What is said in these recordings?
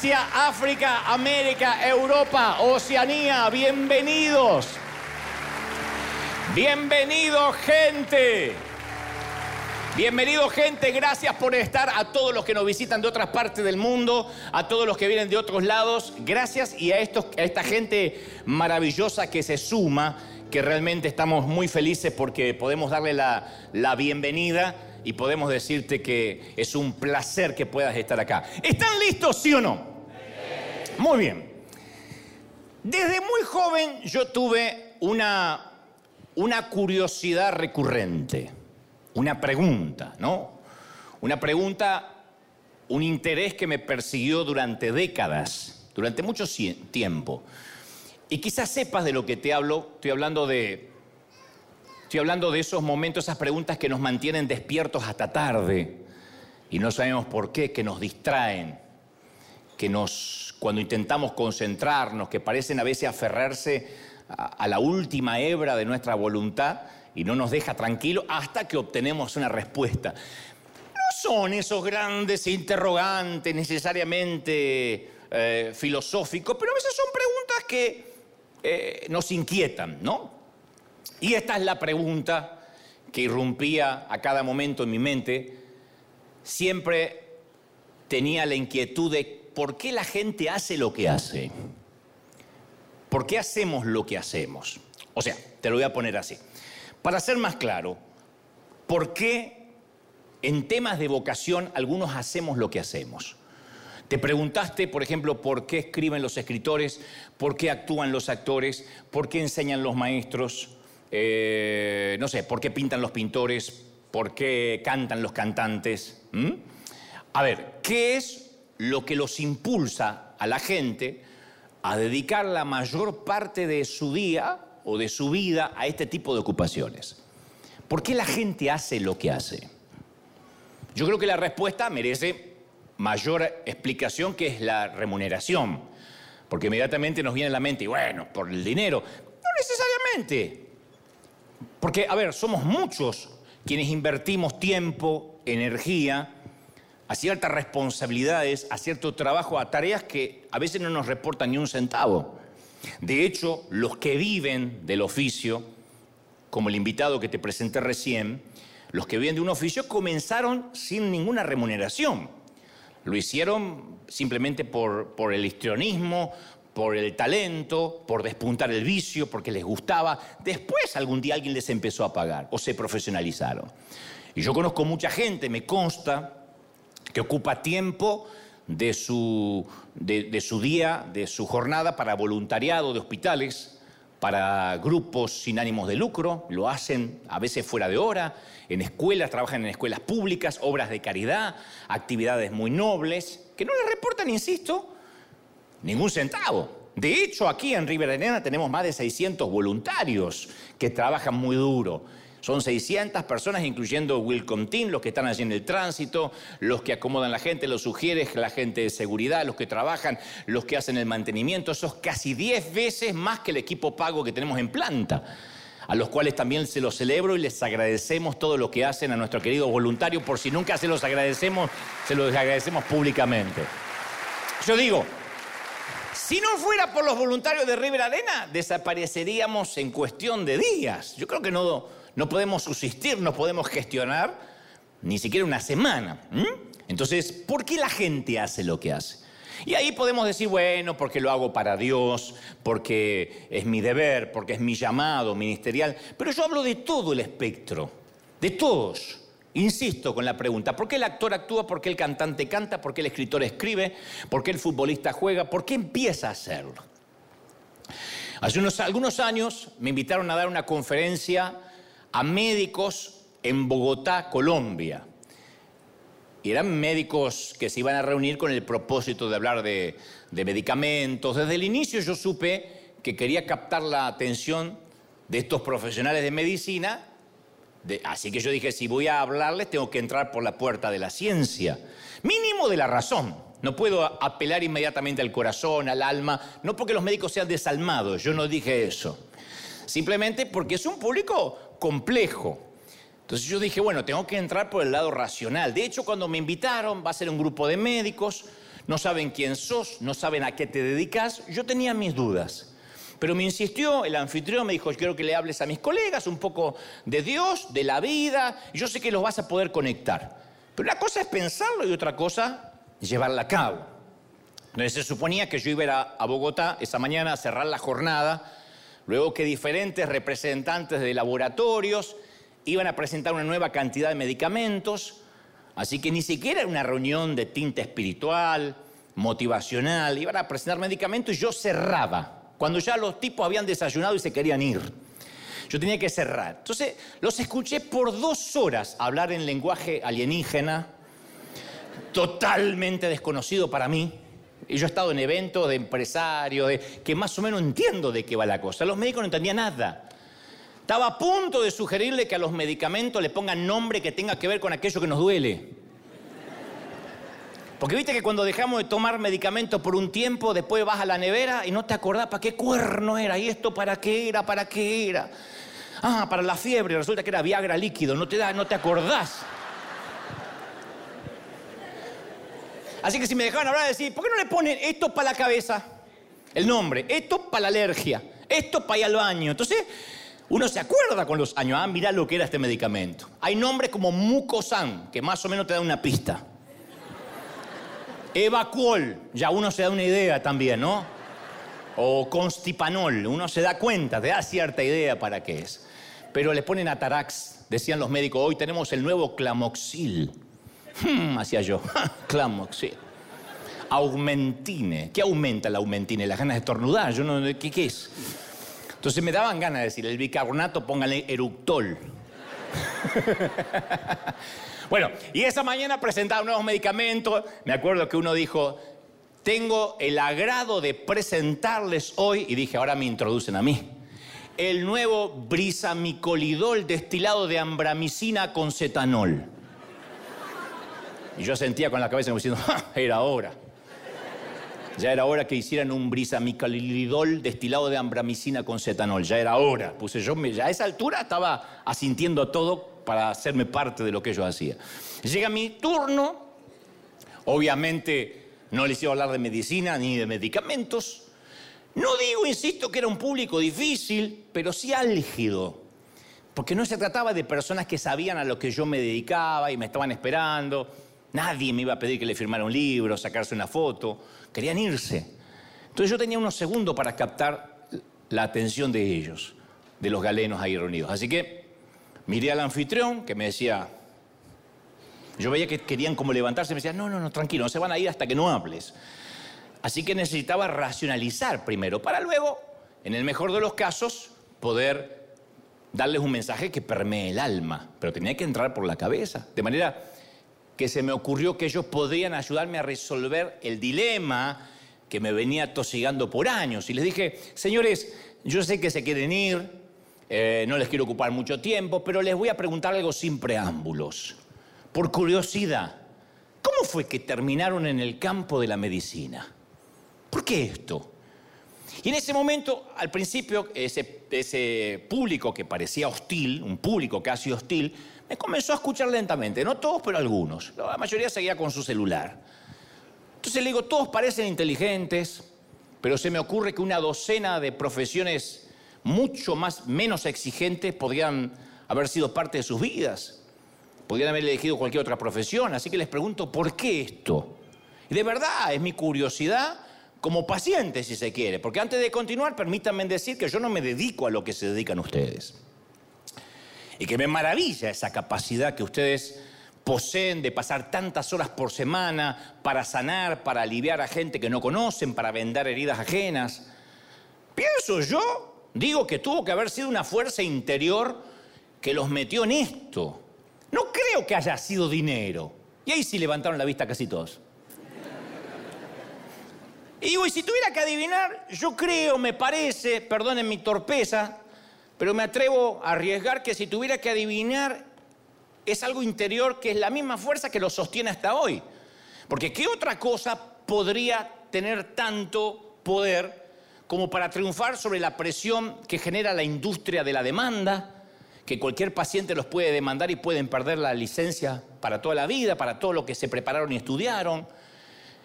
Asia, África, América, Europa, Oceanía, bienvenidos. Bienvenido gente. Bienvenido gente, gracias por estar a todos los que nos visitan de otras partes del mundo, a todos los que vienen de otros lados, gracias y a, estos, a esta gente maravillosa que se suma, que realmente estamos muy felices porque podemos darle la, la bienvenida y podemos decirte que es un placer que puedas estar acá. ¿Están listos, sí o no? Muy bien. Desde muy joven yo tuve una, una curiosidad recurrente, una pregunta, ¿no? Una pregunta, un interés que me persiguió durante décadas, durante mucho tiempo. Y quizás sepas de lo que te hablo, estoy hablando de Estoy hablando de esos momentos, esas preguntas que nos mantienen despiertos hasta tarde y no sabemos por qué, que nos distraen, que nos, cuando intentamos concentrarnos, que parecen a veces aferrarse a, la última hebra de nuestra voluntad y no nos deja tranquilo hasta que obtenemos una respuesta. No son esos grandes interrogantes necesariamente eh, filosóficos, pero a veces son preguntas que eh, nos inquietan, ¿no? Y esta es la pregunta que irrumpía a cada momento en mi mente. Siempre tenía la inquietud de por qué la gente hace lo que hace. ¿Por qué hacemos lo que hacemos? O sea, te lo voy a poner así. Para ser más claro, ¿por qué en temas de vocación algunos hacemos lo que hacemos? Te preguntaste, por ejemplo, por qué escriben los escritores, por qué actúan los actores, por qué enseñan los maestros, eh, no sé, ¿por qué pintan los pintores? ¿Por qué cantan los cantantes? ¿Mm? A ver, ¿qué es lo que los impulsa a la gente a dedicar la mayor parte de su día o de su vida a este tipo de ocupaciones? ¿Por qué la gente hace lo que hace? Yo creo que la respuesta merece mayor explicación que es la remuneración, porque inmediatamente nos viene a la mente, bueno, por el dinero. No necesariamente. Porque, a ver, somos muchos quienes invertimos tiempo, energía, a ciertas responsabilidades, a cierto trabajo, a tareas que a veces no nos reportan ni un centavo. De hecho, los que viven del oficio, como el invitado que te presenté recién, los que viven de un oficio comenzaron sin ninguna remuneración. Lo hicieron simplemente por, por el histrionismo, por el talento, por despuntar el vicio, porque les gustaba. Después algún día alguien les empezó a pagar o se profesionalizaron. Y yo conozco mucha gente, me consta, que ocupa tiempo de su, de, su día, de su jornada para voluntariado de hospitales, para grupos sin ánimos de lucro, lo hacen a veces fuera de hora, en escuelas, trabajan en escuelas públicas, obras de caridad, actividades muy nobles, que no les reportan, insisto, ningún centavo. De hecho, aquí en Riverena tenemos más de 600 voluntarios que trabajan muy duro. Son 600 personas, incluyendo Will Team, los que están allí en el tránsito, los que acomodan la gente, los sugieres, la gente de seguridad, los que trabajan, los que hacen el mantenimiento. Eso es casi 10 veces más que el equipo pago que tenemos en planta, a los cuales también se los celebro y les agradecemos todo lo que hacen a nuestro querido voluntario. Por si nunca se los agradecemos, se los agradecemos públicamente. Yo digo, si no fuera por los voluntarios de River Arena, desapareceríamos en cuestión de días. Yo creo que no, no podemos subsistir, no podemos gestionar ni siquiera una semana. Entonces, ¿por qué la gente hace lo que hace? Y ahí podemos decir, bueno, porque lo hago para Dios, porque es mi deber, porque es mi llamado ministerial. Pero yo hablo de todo el espectro, de todos. Insisto con la pregunta, ¿por qué el actor actúa? ¿Por qué el cantante canta? ¿Por qué el escritor escribe? ¿Por qué el futbolista juega? ¿Por qué empieza a hacerlo? Hace unos, algunos años me invitaron a dar una conferencia a médicos en Bogotá, Colombia. Y eran médicos que se iban a reunir con el propósito de hablar de, de medicamentos. Desde el inicio yo supe que quería captar la atención de estos profesionales de medicina así que yo dije, si voy a hablarles, tengo que entrar por la puerta de la ciencia. Mínimo de la razón. No puedo apelar inmediatamente al corazón, al alma, no porque los médicos sean desalmados, yo no dije eso. Simplemente porque es un público complejo. Entonces yo dije, bueno, tengo que entrar por el lado racional. De hecho, cuando me invitaron, va a ser un grupo de médicos, no saben quién sos, no saben a qué te dedicas, yo tenía mis dudas. Pero me insistió, el anfitrión me dijo, quiero que le hables a mis colegas un poco de Dios, de la vida, yo sé que los vas a poder conectar. Pero una cosa es pensarlo y otra cosa llevarla a cabo. Entonces se suponía que yo iba a a Bogotá esa mañana a cerrar la jornada, luego que diferentes representantes de laboratorios iban a presentar una nueva cantidad de medicamentos, así que ni siquiera era una reunión de tinta espiritual, motivacional, iban a presentar medicamentos y yo cerraba, cuando ya los tipos habían desayunado y se querían ir. Yo tenía que cerrar. Entonces los escuché por dos horas hablar en lenguaje alienígena, totalmente desconocido para mí. Yo he estado en eventos de empresarios, de, que más o menos entiendo de qué va la cosa. Los médicos no entendían nada. Estaba a punto de sugerirle que a los medicamentos le pongan nombre que tenga que ver con aquello que nos duele. Porque viste que cuando dejamos de tomar medicamentos por un tiempo, después vas a la nevera y no te acordás para qué cuerno era, y esto para qué era, para qué era. Ah, para la fiebre, resulta que era Viagra líquido, no te, da, no te acordás. Así que si me dejaban hablar, decir, ¿por qué no le ponen esto para la cabeza? El nombre, esto para la alergia, esto para ir al baño. Entonces, uno se acuerda con los años, ah, mirá lo que era este medicamento. Hay nombres como Mucosan, que más o menos te da una pista. Evacuol, ya uno se da una idea también, ¿no? O Constipanol, uno se da cuenta, te da cierta idea para qué es. Pero le ponen Atarax, decían los médicos, hoy tenemos el nuevo Clamoxil. Hmm, hacía yo, Clamoxil. Aumentine. ¿Qué aumenta la aumentine? Las ganas de estornudar. Yo no, ¿qué, ¿Qué es? Entonces me daban ganas de decir, el bicarbonato póngale eructol. bueno, y esa mañana presentaron nuevos medicamentos. Me acuerdo que uno dijo, tengo el agrado de presentarles hoy, y dije, ahora me introducen a mí, el nuevo brisamicolidol destilado de ambramicina con cetanol. Y yo sentía con la cabeza como diciendo, era hora. Ya era hora que hicieran un brisamicalidol destilado de ambramicina con cetanol. Ya era hora. Puse yo, ya a esa altura estaba asintiendo todo para hacerme parte de lo que yo hacía. Llega mi turno. Obviamente no les iba a hablar de medicina ni de medicamentos. No digo, insisto, que era un público difícil, pero sí álgido. Porque no se trataba de personas que sabían a lo que yo me dedicaba y me estaban esperando. Nadie me iba a pedir que le firmara un libro, sacarse una foto. Querían irse. Entonces yo tenía unos segundos para captar la atención de ellos, de los galenos ahí reunidos. Así que miré al anfitrión que me decía, yo veía que querían como levantarse, me decía, no, no, no, tranquilo, no se van a ir hasta que no hables. Así que necesitaba racionalizar primero, para luego, en el mejor de los casos, poder darles un mensaje que permee el alma, pero tenía que entrar por la cabeza. De manera que se me ocurrió que ellos podrían ayudarme a resolver el dilema que me venía tosigando por años. Y les dije, señores, yo sé que se quieren ir, eh, no les quiero ocupar mucho tiempo, pero les voy a preguntar algo sin preámbulos. Por curiosidad, ¿cómo fue que terminaron en el campo de la medicina? ¿Por qué esto? Y en ese momento, al principio, ese, ese público que parecía hostil, un público casi hostil, me comenzó a escuchar lentamente, no todos, pero algunos. La mayoría seguía con su celular. Entonces le digo, todos parecen inteligentes, pero se me ocurre que una docena de profesiones mucho más menos exigentes podrían haber sido parte de sus vidas. Podrían haber elegido cualquier otra profesión. Así que les pregunto, ¿por qué esto? Y de verdad, es mi curiosidad como paciente, si se quiere. Porque antes de continuar, permítanme decir que yo no me dedico a lo que se dedican ustedes. Y que me maravilla esa capacidad que ustedes poseen de pasar tantas horas por semana para sanar, para aliviar a gente que no conocen, para vendar heridas ajenas. Pienso yo, digo que tuvo que haber sido una fuerza interior que los metió en esto. No creo que haya sido dinero. Y ahí sí levantaron la vista casi todos. Y digo, y si tuviera que adivinar, yo creo, me parece, perdonen mi torpeza, pero me atrevo a arriesgar que si tuviera que adivinar, es algo interior que es la misma fuerza que lo sostiene hasta hoy. Porque ¿qué otra cosa podría tener tanto poder como para triunfar sobre la presión que genera la industria de la demanda, que cualquier paciente los puede demandar y pueden perder la licencia para toda la vida, para todo lo que se prepararon y estudiaron.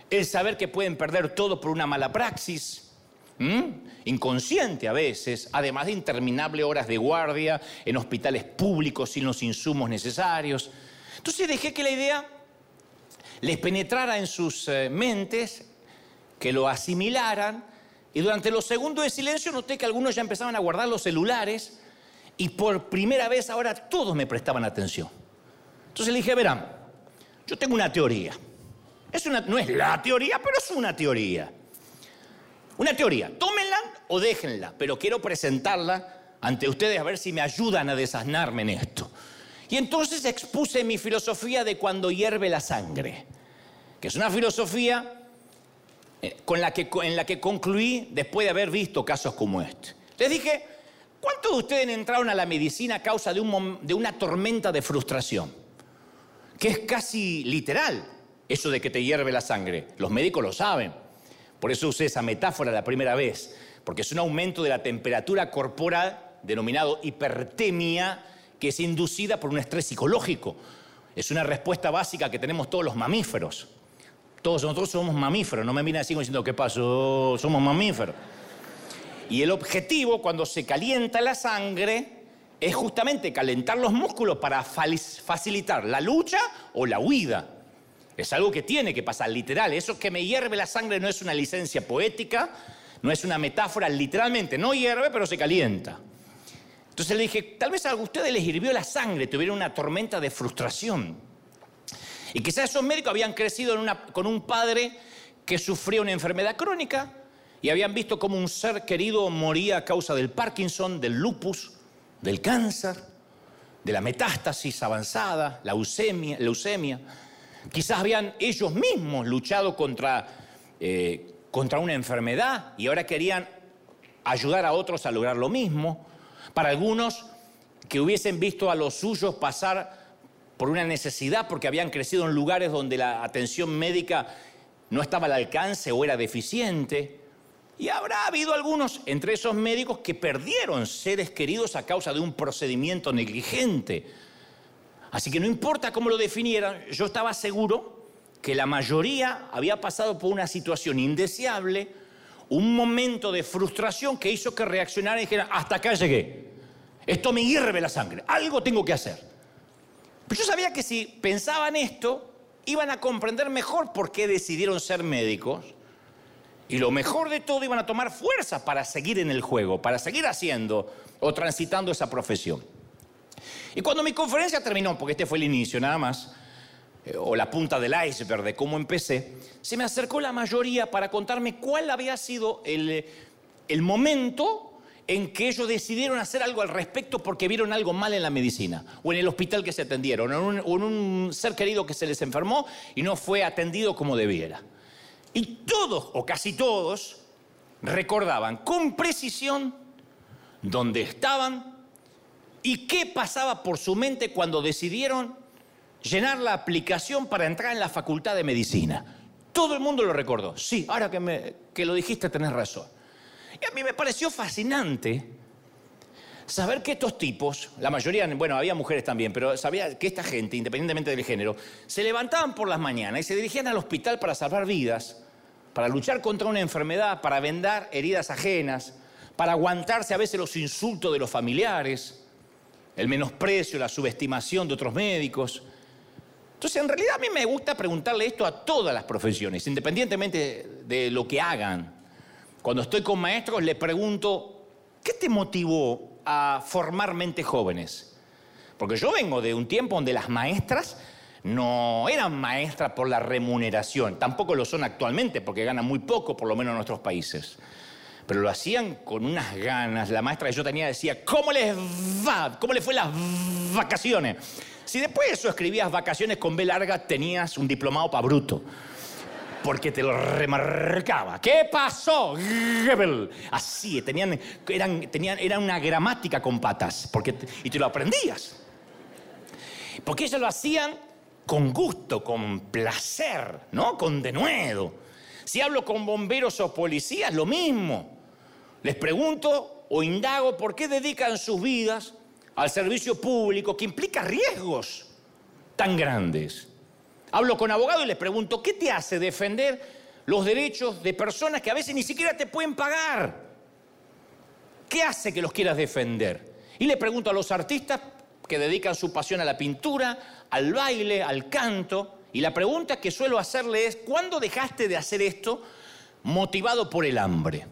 El saber que pueden perder todo por una mala praxis, inconsciente a veces, además de interminables horas de guardia en hospitales públicos sin los insumos necesarios. Entonces dejé que la idea les penetrara en sus eh, mentes, que lo asimilaran, y durante los segundos de silencio noté que algunos ya empezaban a guardar los celulares y por primera vez ahora todos me prestaban atención. Entonces le dije, verán, yo tengo una teoría. No es la teoría, pero es una teoría. Una teoría, tómenla o déjenla, pero quiero presentarla ante ustedes a ver si me ayudan a desasnarme en esto. Y entonces expuse mi filosofía de cuando hierve la sangre, que es una filosofía eh, con la que, en la que concluí después de haber visto casos como este. Les dije, ¿cuántos de ustedes entraron a la medicina a causa de, de una tormenta de frustración? Que es casi literal eso de que te hierve la sangre. Los médicos lo saben. Por eso usé esa metáfora la primera vez, porque es un aumento de la temperatura corporal denominado hipertemia que es inducida por un estrés psicológico. Es una respuesta básica que tenemos todos los mamíferos. Todos nosotros somos mamíferos, no me miren así diciendo, ¿qué pasó? Somos mamíferos. Y el objetivo cuando se calienta la sangre es justamente calentar los músculos para facilitar la lucha o la huida. Es algo que tiene que pasar, literal. Eso que me hierve la sangre no es una licencia poética, no es una metáfora, literalmente. No hierve, pero se calienta. Entonces le dije, tal vez a ustedes les hirvió la sangre, tuvieron una tormenta de frustración. Y quizás esos médicos habían crecido con un padre que sufría una enfermedad crónica y habían visto cómo un ser querido moría a causa del Parkinson, del lupus, del cáncer, de la metástasis avanzada, la leucemia. leucemia. Quizás habían ellos mismos luchado contra, eh, contra una enfermedad y ahora querían ayudar a otros a lograr lo mismo. Para algunos que hubiesen visto a los suyos pasar por una necesidad porque habían crecido en lugares donde la atención médica no estaba al alcance o era deficiente. Y habrá habido algunos entre esos médicos que perdieron seres queridos a causa de un procedimiento negligente. Así que no importa cómo lo definieran, yo estaba seguro que la mayoría había pasado por una situación indeseable, un momento de frustración que hizo que reaccionaran y dijeran, hasta acá llegué. Esto me hierve la sangre, algo tengo que hacer. Pero yo sabía que si pensaban esto, iban a comprender mejor por qué decidieron ser médicos. Y lo mejor de todo, iban a tomar fuerza para seguir en el juego, para seguir haciendo o transitando esa profesión. Y cuando mi conferencia terminó, porque este fue el inicio nada más, eh, o la punta del iceberg de cómo empecé, se me acercó la mayoría para contarme cuál había sido el, momento en que ellos decidieron hacer algo al respecto porque vieron algo mal en la medicina, o en el hospital que se atendieron, o en un, ser querido que se les enfermó y no fue atendido como debiera. Y todos, o casi todos, recordaban con precisión dónde estaban y qué pasaba por su mente cuando decidieron llenar la aplicación para entrar en la facultad de medicina. Todo el mundo lo recordó. Sí, ahora que, me, que lo dijiste tenés razón. Y a mí me pareció fascinante saber que estos tipos, la mayoría, bueno, había mujeres también, pero sabía que esta gente, independientemente del género, se levantaban por las mañanas y se dirigían al hospital para salvar vidas, para luchar contra una enfermedad, para vendar heridas ajenas, para aguantarse a veces los insultos de los familiares, el menosprecio, la subestimación de otros médicos. Entonces, en realidad a mí me gusta preguntarle esto a todas las profesiones, independientemente de lo que hagan. Cuando estoy con maestros les pregunto, ¿qué te motivó a formar mentes jóvenes? Porque yo vengo de un tiempo donde las maestras no eran maestras por la remuneración, tampoco lo son actualmente porque ganan muy poco, por lo menos en nuestros países. Pero lo hacían con unas ganas. La maestra que yo tenía decía, ¿cómo les va? ¿Cómo les fue las vacaciones? Si después de eso escribías vacaciones con B larga, tenías un diplomado para bruto porque te lo remarcaba. ¿Qué pasó? Así, tenían, eran, tenían, era una gramática con patas, porque, y te lo aprendías. Porque ellos lo hacían con gusto, con placer, ¿no? Con denuedo. Si hablo con bomberos o policías, lo mismo. Les pregunto o indago por qué dedican sus vidas al servicio público, que implica riesgos tan grandes. Hablo con abogados y les pregunto, ¿qué te hace defender los derechos de personas que a veces ni siquiera te pueden pagar? ¿Qué hace que los quieras defender? Y le pregunto a los artistas que dedican su pasión a la pintura, al baile, al canto, y la pregunta que suelo hacerle es, ¿cuándo dejaste de hacer esto motivado por el hambre?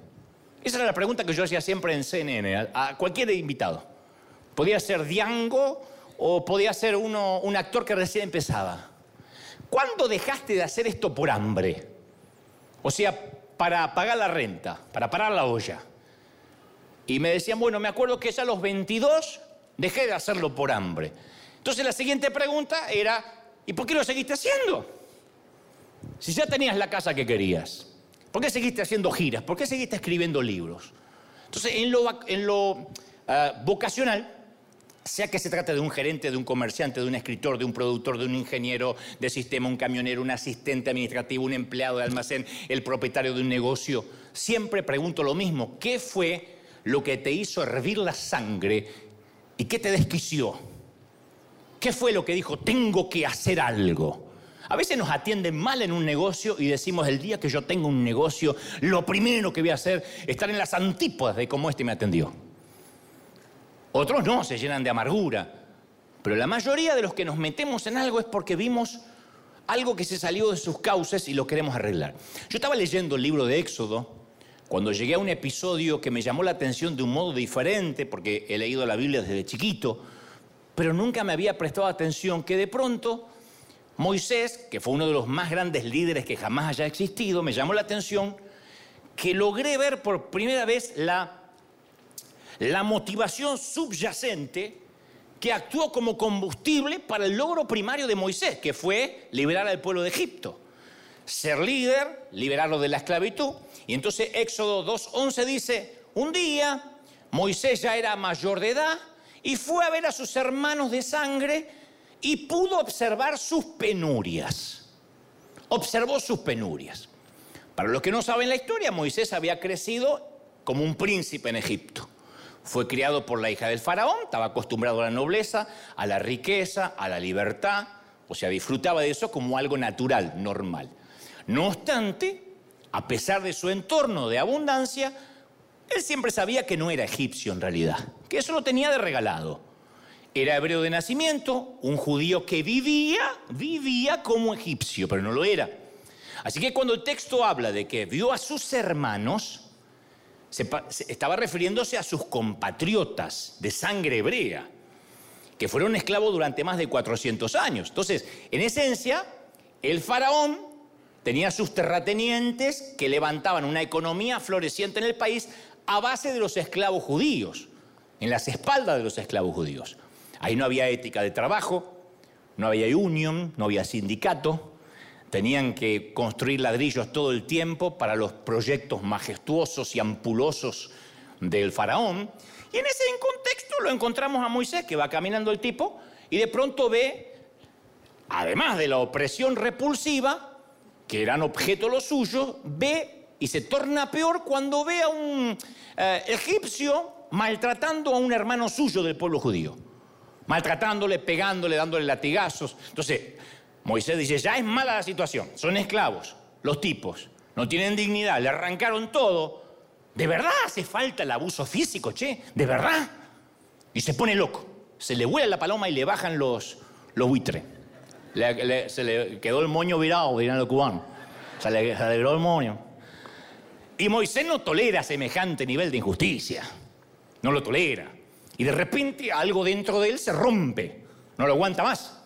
Esa era la pregunta que yo hacía siempre en CNN, a, cualquier invitado. Podía ser Diango o podía ser uno, un actor que recién empezaba. ¿Cuándo dejaste de hacer esto por hambre? O sea, para pagar la renta, para parar la olla. Y me decían, bueno, me acuerdo que ya a los 22 dejé de hacerlo por hambre. Entonces la siguiente pregunta era, ¿y por qué lo seguiste haciendo? Si ya tenías la casa que querías, ¿por qué seguiste haciendo giras? ¿Por qué seguiste escribiendo libros? Entonces, en lo, en lo ah, vocacional, sea que se trate de un gerente, de un comerciante, de un escritor, de un productor, de un ingeniero de sistema, un camionero, un asistente administrativo, un empleado de almacén, el propietario de un negocio, siempre pregunto lo mismo, ¿qué fue lo que te hizo hervir la sangre y qué te desquició? ¿Qué fue lo que dijo, tengo que hacer algo? A veces nos atienden mal en un negocio y decimos, el día que yo tengo un negocio, lo primero que voy a hacer es estar en las antípodas de cómo este me atendió. Otros no, se llenan de amargura. Pero la mayoría de los que nos metemos en algo es porque vimos algo que se salió de sus causas y lo queremos arreglar. Yo estaba leyendo el libro de Éxodo cuando llegué a un episodio que me llamó la atención de un modo diferente, porque he leído la Biblia desde chiquito, pero nunca me había prestado atención que de pronto Moisés, que fue uno de los más grandes líderes que jamás haya existido, me llamó la atención que logré ver por primera vez la la motivación subyacente que actuó como combustible para el logro primario de Moisés, que fue liberar al pueblo de Egipto. Ser líder, liberarlo de la esclavitud. Y entonces Éxodo 2.11 dice, un día Moisés ya era mayor de edad y fue a ver a sus hermanos de sangre y pudo observar sus penurias. Observó sus penurias. Para los que no saben la historia, Moisés había crecido como un príncipe en Egipto. Fue criado por la hija del faraón, estaba acostumbrado a la nobleza, a la riqueza, a la libertad, o sea, disfrutaba de eso como algo natural, normal. No obstante, a pesar de su entorno de abundancia, él siempre sabía que no era egipcio en realidad, que eso lo tenía de regalado. Era hebreo de nacimiento, un judío que vivía, vivía como egipcio, pero no lo era. Así que cuando el texto habla de que vio a sus hermanos, estaba refiriéndose a sus compatriotas de sangre hebrea, que fueron esclavos durante más de 400 años. Entonces, en esencia, el faraón tenía sus terratenientes que levantaban una economía floreciente en el país a base de los esclavos judíos, en las espaldas de los esclavos judíos. Ahí no había ética de trabajo, no había union, no había sindicato, Tenían que construir ladrillos todo el tiempo para los proyectos majestuosos y ampulosos del faraón. Y en ese contexto lo encontramos a Moisés, que va caminando el tipo, y de pronto ve, además de la opresión repulsiva, que eran objeto lo suyo, ve y se torna peor cuando ve a un eh, egipcio maltratando a un hermano suyo del pueblo judío. Maltratándole, pegándole, dándole latigazos. Entonces, Moisés dice, ya es mala la situación, son esclavos, los tipos, no tienen dignidad, le arrancaron todo. ¿De verdad hace falta el abuso físico, che? ¿De verdad? Y se pone loco, se le vuela la paloma y le bajan los, los buitres. se le quedó el moño virado, dirán los cubanos. Se le alegró el moño. Y Moisés no tolera semejante nivel de injusticia. No lo tolera. Y de repente algo dentro de él se rompe. No lo aguanta más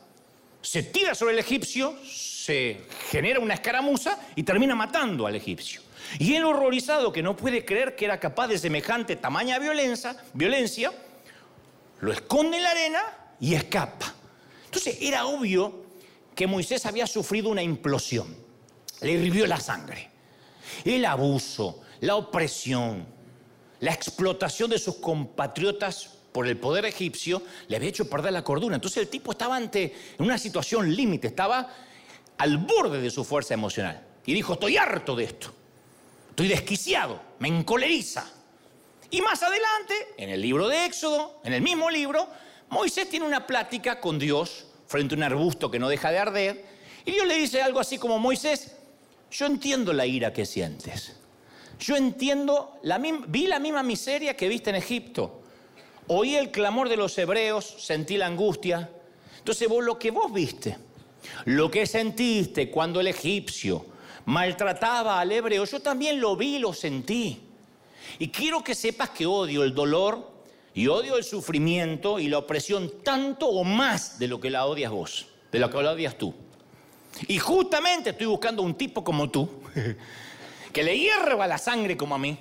se tira sobre el egipcio, se genera una escaramuza y termina matando al egipcio. Y él horrorizado, que no puede creer que era capaz de semejante tamaña violencia, violencia, lo esconde en la arena y escapa. Entonces era obvio que Moisés había sufrido una implosión. Le hirvió la sangre. El abuso, la opresión, la explotación de sus compatriotas por el poder egipcio le había hecho perder la cordura. Entonces el tipo estaba ante una situación límite, estaba al borde de su fuerza emocional. Y dijo, estoy harto de esto, estoy desquiciado, me encoleriza. Y más adelante, en el libro de Éxodo, en el mismo libro, Moisés tiene una plática con Dios frente a un arbusto que no deja de arder y Dios le dice algo así como, Moisés, yo entiendo la ira que sientes. Yo entiendo, la, vi la misma miseria que viste en Egipto. Oí el clamor de los hebreos, sentí la angustia. Entonces vos lo que vos viste, lo que sentiste cuando el egipcio maltrataba al hebreo, yo también lo vi lo sentí. Y quiero que sepas que odio el dolor y odio el sufrimiento y la opresión tanto o más de lo que la odias vos, de lo que la odias tú. Y justamente estoy buscando un tipo como tú, que le hierva la sangre como a mí,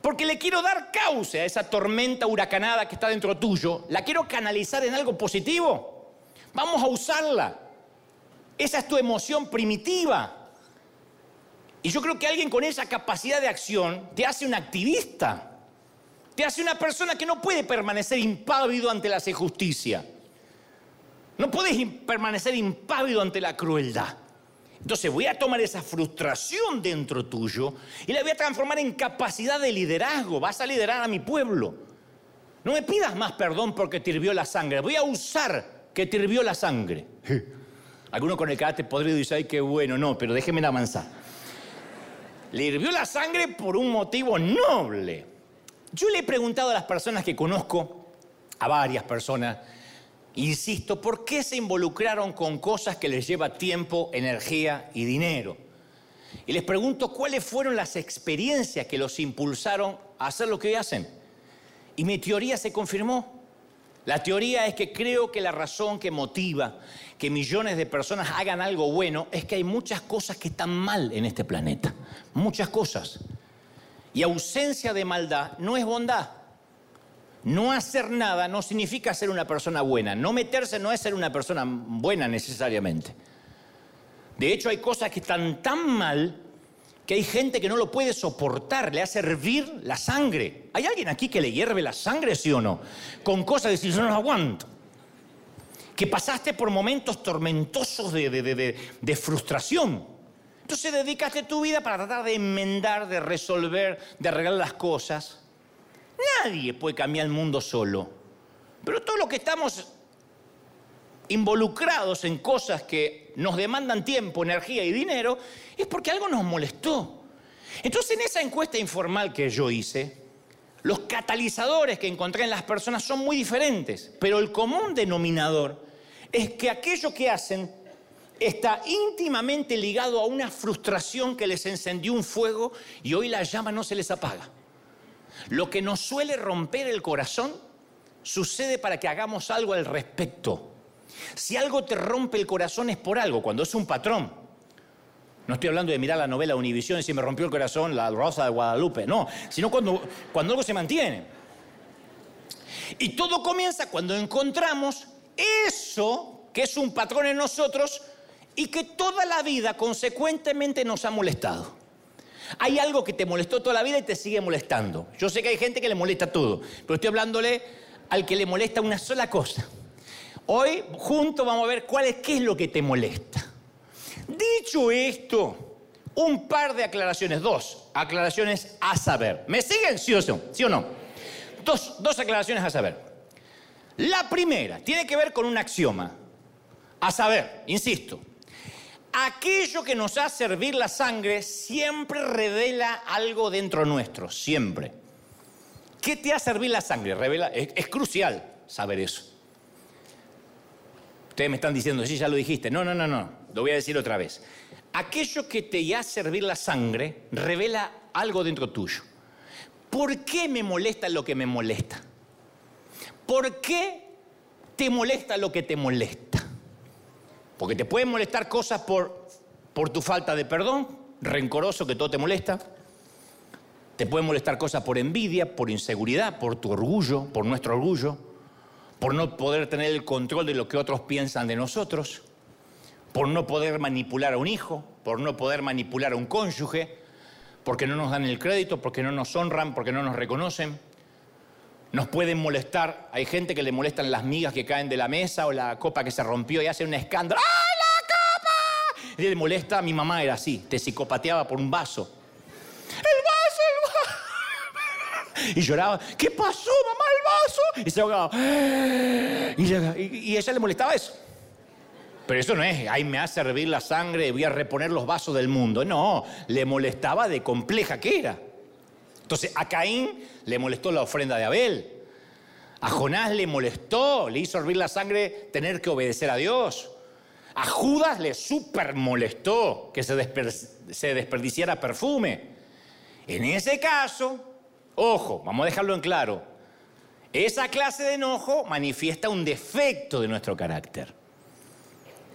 porque le quiero dar cauce a esa tormenta huracanada que está dentro tuyo, la quiero canalizar en algo positivo. Vamos a usarla. Esa es tu emoción primitiva. Y yo creo que alguien con esa capacidad de acción te hace un activista, te hace una persona que no puede permanecer impávido ante la injusticia. No puedes permanecer impávido ante la crueldad. Entonces voy a tomar esa frustración dentro tuyo y la voy a transformar en capacidad de liderazgo. Vas a liderar a mi pueblo. No me pidas más perdón porque te hirvió la sangre. Voy a usar que te hirvió la sangre. Alguno con el carácter podrido dice, ay, qué bueno. No, pero déjeme avanzar. Le hirvió la sangre por un motivo noble. Yo le he preguntado a las personas que conozco, a varias personas, Insisto, ¿por qué se involucraron con cosas que les lleva tiempo, energía y dinero? Y les pregunto cuáles fueron las experiencias que los impulsaron a hacer lo que hoy hacen. Y mi teoría se confirmó. La teoría es que creo que la razón que motiva que millones de personas hagan algo bueno es que hay muchas cosas que están mal en este planeta. Muchas cosas. Y ausencia de maldad no es bondad. No hacer nada no significa ser una persona buena. No meterse no es ser una persona buena necesariamente. De hecho, hay cosas que están tan mal que hay gente que no lo puede soportar, le hace hervir la sangre. ¿Hay alguien aquí que le hierve la sangre, sí o no? Con cosas de decir, yo no aguanto. Que pasaste por momentos tormentosos de, de frustración. Entonces dedicaste tu vida para tratar de enmendar, de resolver, de arreglar las cosas. Nadie puede cambiar el mundo solo. Pero todos los que estamos involucrados en cosas que nos demandan tiempo, energía y dinero, es porque algo nos molestó. Entonces en esa encuesta informal que yo hice, los catalizadores que encontré en las personas son muy diferentes, pero el común denominador es que aquello que hacen está íntimamente ligado a una frustración que les encendió un fuego y hoy la llama no se les apaga. Lo que nos suele romper el corazón sucede para que hagamos algo al respecto. Si algo te rompe el corazón es por algo, cuando es un patrón. No estoy hablando de mirar la novela Univisión y si me rompió el corazón la Rosa de Guadalupe, no, sino cuando, cuando algo se mantiene. Y todo comienza cuando encontramos eso que es un patrón en nosotros y que toda la vida consecuentemente nos ha molestado. Hay algo que te molestó toda la vida y te sigue molestando. Yo sé que hay gente que le molesta todo, pero estoy hablándole al que le molesta una sola cosa. Hoy juntos vamos a ver cuál es, qué es lo que te molesta. Dicho esto, un par de aclaraciones, dos aclaraciones a saber. ¿Me siguen, sí o no? ¿Sí o no? Dos, dos aclaraciones a saber. La primera tiene que ver con un axioma. A saber, insisto, Aquello que nos hace servir la sangre siempre revela algo dentro nuestro, siempre. ¿Qué te hace servir la sangre? Revela, es, crucial saber eso. Ustedes me están diciendo, sí, ya lo dijiste. No, no, no, no, lo voy a decir otra vez. Aquello que te hace servir la sangre revela algo dentro tuyo. ¿Por qué me molesta lo que me molesta? ¿Por qué te molesta lo que te molesta? Porque te pueden molestar cosas por, por tu falta de perdón, rencoroso que todo te molesta. Te pueden molestar cosas por envidia, por inseguridad, por tu orgullo, por nuestro orgullo, por no poder tener el control de lo que otros piensan de nosotros, por no poder manipular a un hijo, por no poder manipular a un cónyuge, porque no nos dan el crédito, porque no nos honran, porque no nos reconocen. Nos pueden molestar, hay gente que le molestan las migas que caen de la mesa o la copa que se rompió y hace un escándalo. ¡Ay, la copa! Y le molesta, mi mamá era así, te psicopateaba por un vaso. El vaso, Y lloraba, ¿qué pasó, mamá, el vaso? Y se ahogaba. Y, a ella le molestaba eso. Pero eso no es, ay, me hace hervir la sangre, y voy a reponer los vasos del mundo. No, le molestaba de compleja que era. Entonces, a Caín le molestó la ofrenda de Abel. A Jonás le molestó, le hizo hervir la sangre tener que obedecer a Dios. A Judas le super molestó que se, se desperdiciara perfume. En ese caso, ojo, vamos a dejarlo en claro, esa clase de enojo manifiesta un defecto de nuestro carácter.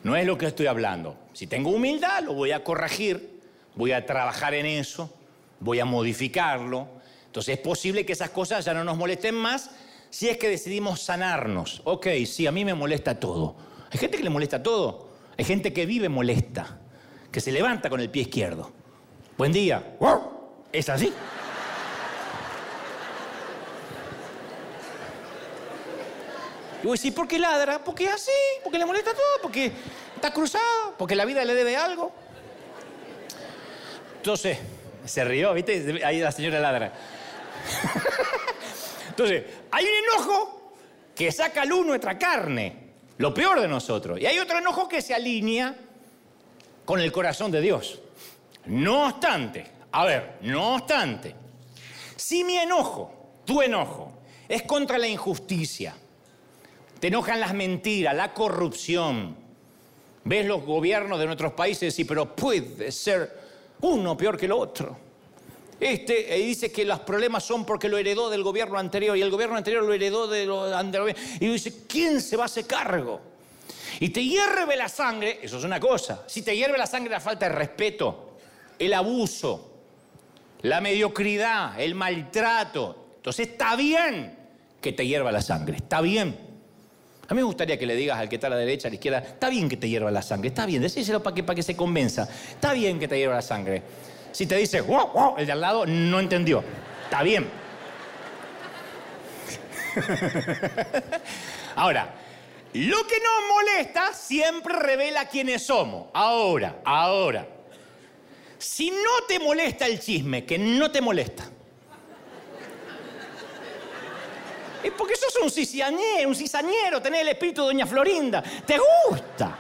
No es lo que estoy hablando. Si tengo humildad, lo voy a corregir, voy a trabajar en eso, voy a modificarlo. Entonces es posible que esas cosas ya no nos molesten más si es que decidimos sanarnos. Ok, sí, a mí me molesta todo. Hay gente que le molesta todo. Hay gente que vive molesta, que se levanta con el pie izquierdo. Buen día. ¿Es así? Y voy a ¿por qué ladra? Porque es así, porque le molesta todo, porque está cruzado, porque la vida le debe algo. Entonces, se rió, ¿viste? Ahí la señora ladra. Entonces, hay un enojo que saca luz nuestra carne, lo peor de nosotros. Y hay otro enojo que se alinea con el corazón de Dios. No obstante, a ver, no obstante, si mi enojo, tu enojo, es contra la injusticia, te enojan las mentiras, la corrupción, ves los gobiernos de nuestros países y pero puede ser uno peor que el otro. Este dice que los problemas son porque lo heredó del gobierno anterior y el gobierno anterior lo heredó de los. Y dice, ¿quién se va a hacer cargo? Y te hierve la sangre, eso es una cosa. Si te hierve la sangre la falta de respeto, el abuso, la mediocridad, el maltrato. Entonces está bien que te hierva la sangre, está bien. A mí me gustaría que le digas al que está a la derecha, a la izquierda, está bien que te hierva la sangre, está bien, decíselo para que, que se convenza, está bien que te hierva la sangre. Si te dice, wow, wow, el de al lado no entendió, está bien. Ahora, lo que nos molesta siempre revela quiénes somos. Ahora, ahora, si no te molesta el chisme, que no te molesta, Es porque sos un cizañero, un cizañero, tenés el espíritu de Doña Florinda. ¿Te gusta?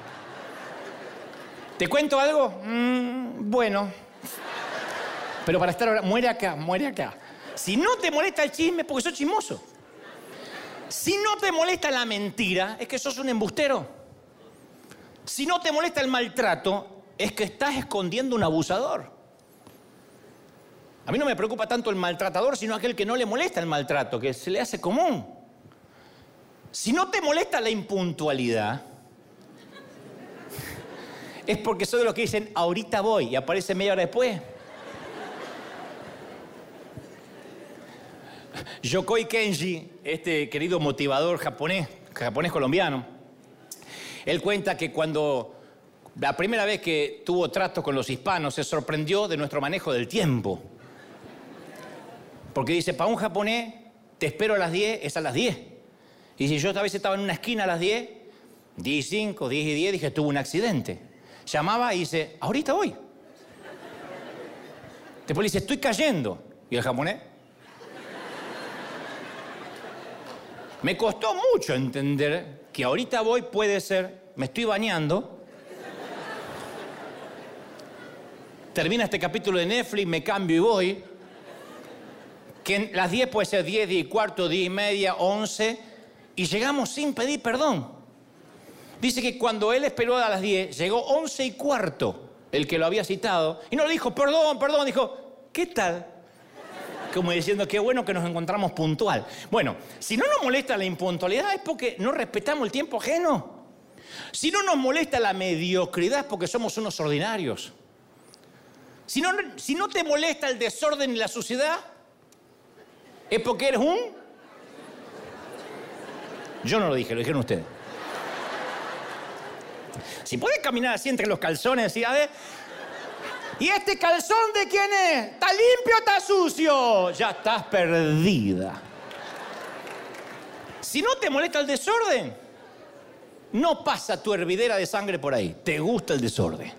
¿Te cuento algo? Mm, bueno. Pero para estar ahora, muere acá, muere acá. Si no te molesta el chisme, es porque sos chismoso. Si no te molesta la mentira, es que sos un embustero. Si no te molesta el maltrato, es que estás escondiendo un abusador. A mí no me preocupa tanto el maltratador, sino aquel que no le molesta el maltrato, que se le hace común. Si no te molesta la impuntualidad, es porque soy de los que dicen, ahorita voy, y aparece media hora después. Yokoi Kenji, este querido motivador japonés, japonés colombiano, él cuenta que cuando la primera vez que tuvo trato con los hispanos se sorprendió de nuestro manejo del tiempo. Porque dice, para un japonés, te espero a las 10, es a las 10. Y si yo esta vez estaba en una esquina a las 10, 10 y 5, 10 y 10, dije, tuve un accidente. Llamaba y dice, ahorita voy. Después le dice, estoy cayendo. ¿Y el japonés? Me costó mucho entender que ahorita voy puede ser, me estoy bañando, termina este capítulo de Netflix, me cambio y voy, que las 10 puede ser 10, 10 y cuarto, 10 y media, 11, y llegamos sin pedir perdón. Dice que cuando él esperó a las 10, llegó 11 y cuarto el que lo había citado, y no le dijo, perdón, perdón, dijo, ¿qué tal? Como diciendo, qué bueno que nos encontramos puntual. Bueno, si no nos molesta la impuntualidad es porque no respetamos el tiempo ajeno. Si no nos molesta la mediocridad es porque somos unos ordinarios. Si no, si no te molesta el desorden y la suciedad, ¿Es porque eres un? Yo no lo dije, lo dijeron ustedes. Si puedes caminar así entre los calzones y a ver. ¿Y este calzón de quién es? ¿Está limpio o está sucio? Ya estás perdida. Si no te molesta el desorden, no pasa tu hervidera de sangre por ahí. Te gusta el desorden.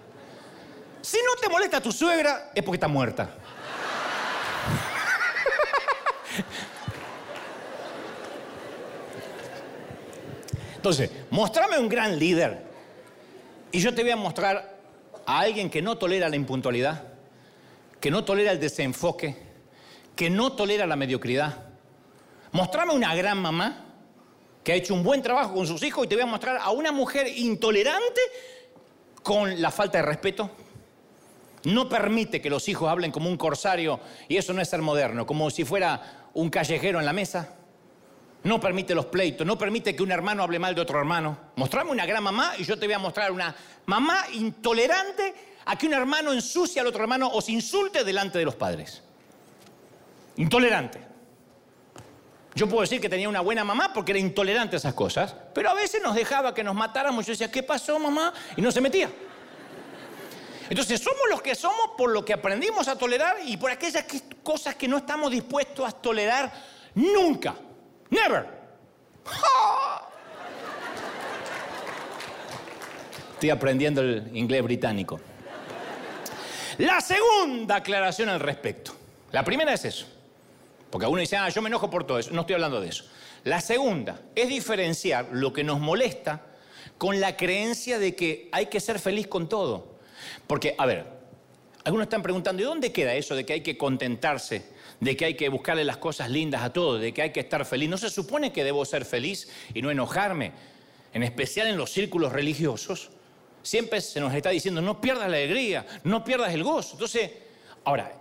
Si no te molesta tu suegra, es porque está muerta. Entonces, mostrame un gran líder y yo te voy a mostrar a alguien que no tolera la impuntualidad, que no tolera el desenfoque, que no tolera la mediocridad. Mostrame una gran mamá que ha hecho un buen trabajo con sus hijos y te voy a mostrar a una mujer intolerante con la falta de respeto. No permite que los hijos hablen como un corsario y eso no es ser moderno, como si fuera un callejero en la mesa. No permite los pleitos, no permite que un hermano hable mal de otro hermano. Mostrame una gran mamá y yo te voy a mostrar una mamá intolerante a que un hermano ensucie al otro hermano o se insulte delante de los padres. Intolerante. Yo puedo decir que tenía una buena mamá porque era intolerante a esas cosas, pero a veces nos dejaba que nos matáramos. Yo decía, ¿qué pasó, mamá? Y no se metía. Entonces somos los que somos por lo que aprendimos a tolerar y por aquellas cosas que no estamos dispuestos a tolerar nunca. Never. Estoy aprendiendo el inglés británico. La segunda aclaración al respecto. La primera es eso. Porque uno dice, ah, yo me enojo por todo eso. No estoy hablando de eso. La segunda es diferenciar lo que nos molesta con la creencia de que hay que ser feliz con todo. Porque, a ver, algunos están preguntando, ¿y dónde queda eso de que hay que contentarse? De que hay que buscarle las cosas lindas a todo, de que hay que estar feliz. ¿No se supone que debo ser feliz y no enojarme? En especial en los círculos religiosos. Siempre se nos está diciendo, no pierdas la alegría, no pierdas el gozo. Entonces, ahora,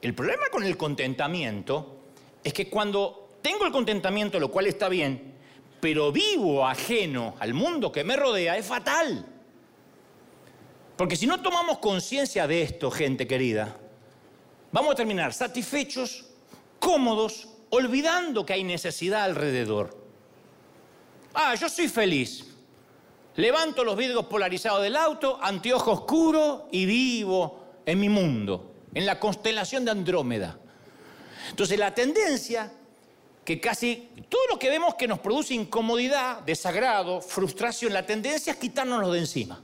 el problema con el contentamiento es que cuando tengo el contentamiento, lo cual está bien, pero vivo ajeno al mundo que me rodea, es fatal. Porque si no tomamos conciencia de esto, gente querida, vamos a terminar satisfechos, cómodos, olvidando que hay necesidad alrededor. Ah, yo soy feliz. Levanto los vidrios polarizados del auto, anteojo oscuro y vivo en mi mundo, en la constelación de Andrómeda. Entonces la tendencia que casi todo lo que vemos que nos produce incomodidad, desagrado, frustración, la tendencia es quitárnoslo de encima.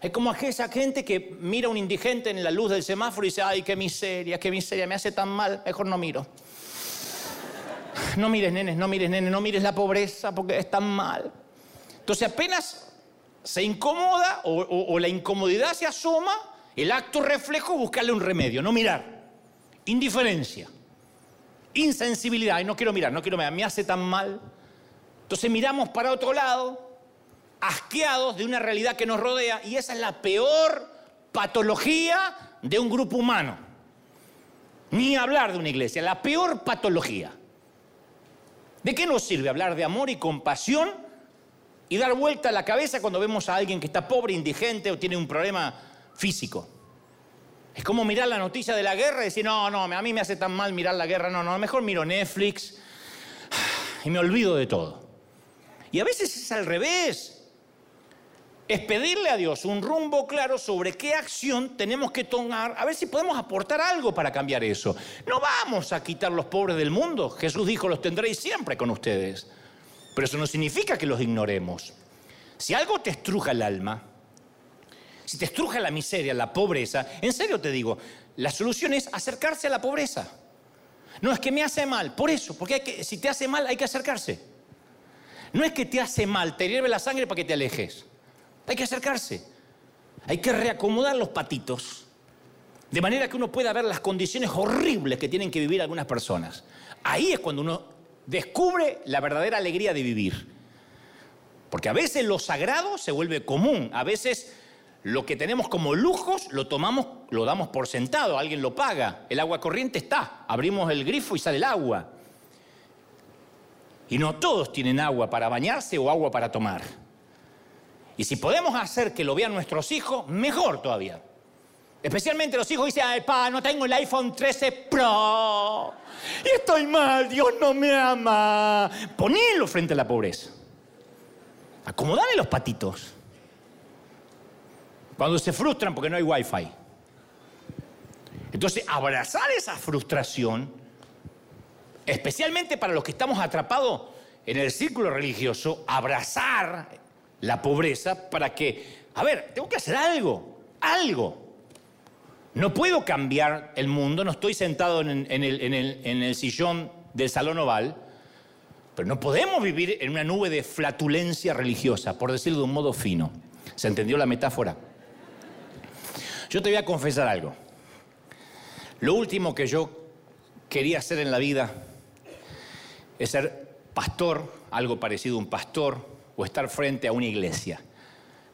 Es como esa gente que mira a un indigente en la luz del semáforo y dice, ay, qué miseria, qué miseria, me hace tan mal, mejor no miro. No mires, nenes, no mires, nenes, no mires la pobreza porque es tan mal. Entonces apenas se incomoda o, la incomodidad se asoma, el acto reflejo buscarle un remedio, no mirar. Indiferencia, insensibilidad, y no quiero mirar, no quiero mirar, me hace tan mal. Entonces miramos para otro lado asqueados de una realidad que nos rodea y esa es la peor patología de un grupo humano. Ni hablar de una iglesia, la peor patología. ¿De qué nos sirve hablar de amor y compasión y dar vuelta a la cabeza cuando vemos a alguien que está pobre, indigente o tiene un problema físico? Es como mirar la noticia de la guerra y decir, no, no, a mí me hace tan mal mirar la guerra, no, no, mejor miro Netflix y me olvido de todo. Y a veces es al revés es pedirle a Dios un rumbo claro sobre qué acción tenemos que tomar, a ver si podemos aportar algo para cambiar eso. No vamos a quitar los pobres del mundo. Jesús dijo, los tendréis siempre con ustedes. Pero eso no significa que los ignoremos. Si algo te estruja el alma, si te estruja la miseria, la pobreza, en serio te digo, la solución es acercarse a la pobreza. No es que me hace mal, por eso, porque si te hace mal hay que acercarse. No es que te hace mal, te hierve la sangre para que te alejes. Hay que acercarse. Hay que reacomodar los patitos. De manera que uno pueda ver las condiciones horribles que tienen que vivir algunas personas. Ahí es cuando uno descubre la verdadera alegría de vivir. Porque a veces lo sagrado se vuelve común. A veces lo que tenemos como lujos lo tomamos, lo damos por sentado. Alguien lo paga. El agua corriente está. Abrimos el grifo y sale el agua. Y no todos tienen agua para bañarse o agua para tomar. Y si podemos hacer que lo vean nuestros hijos, mejor todavía. Especialmente los hijos dicen, ay, pa, no tengo el iPhone 13 Pro. Y estoy mal, Dios no me ama. Ponelo frente a la pobreza. Acomodale los patitos. Cuando se frustran porque no hay wifi. Entonces, abrazar esa frustración, especialmente para los que estamos atrapados en el círculo religioso, abrazar la pobreza para que, a ver, tengo que hacer algo, algo. No puedo cambiar el mundo, no estoy sentado en, el, el sillón del Salón Oval, pero no podemos vivir en una nube de flatulencia religiosa, por decirlo de un modo fino. ¿Se entendió la metáfora? Yo te voy a confesar algo. Lo último que yo quería hacer en la vida es ser pastor, algo parecido a un pastor, o estar frente a una iglesia.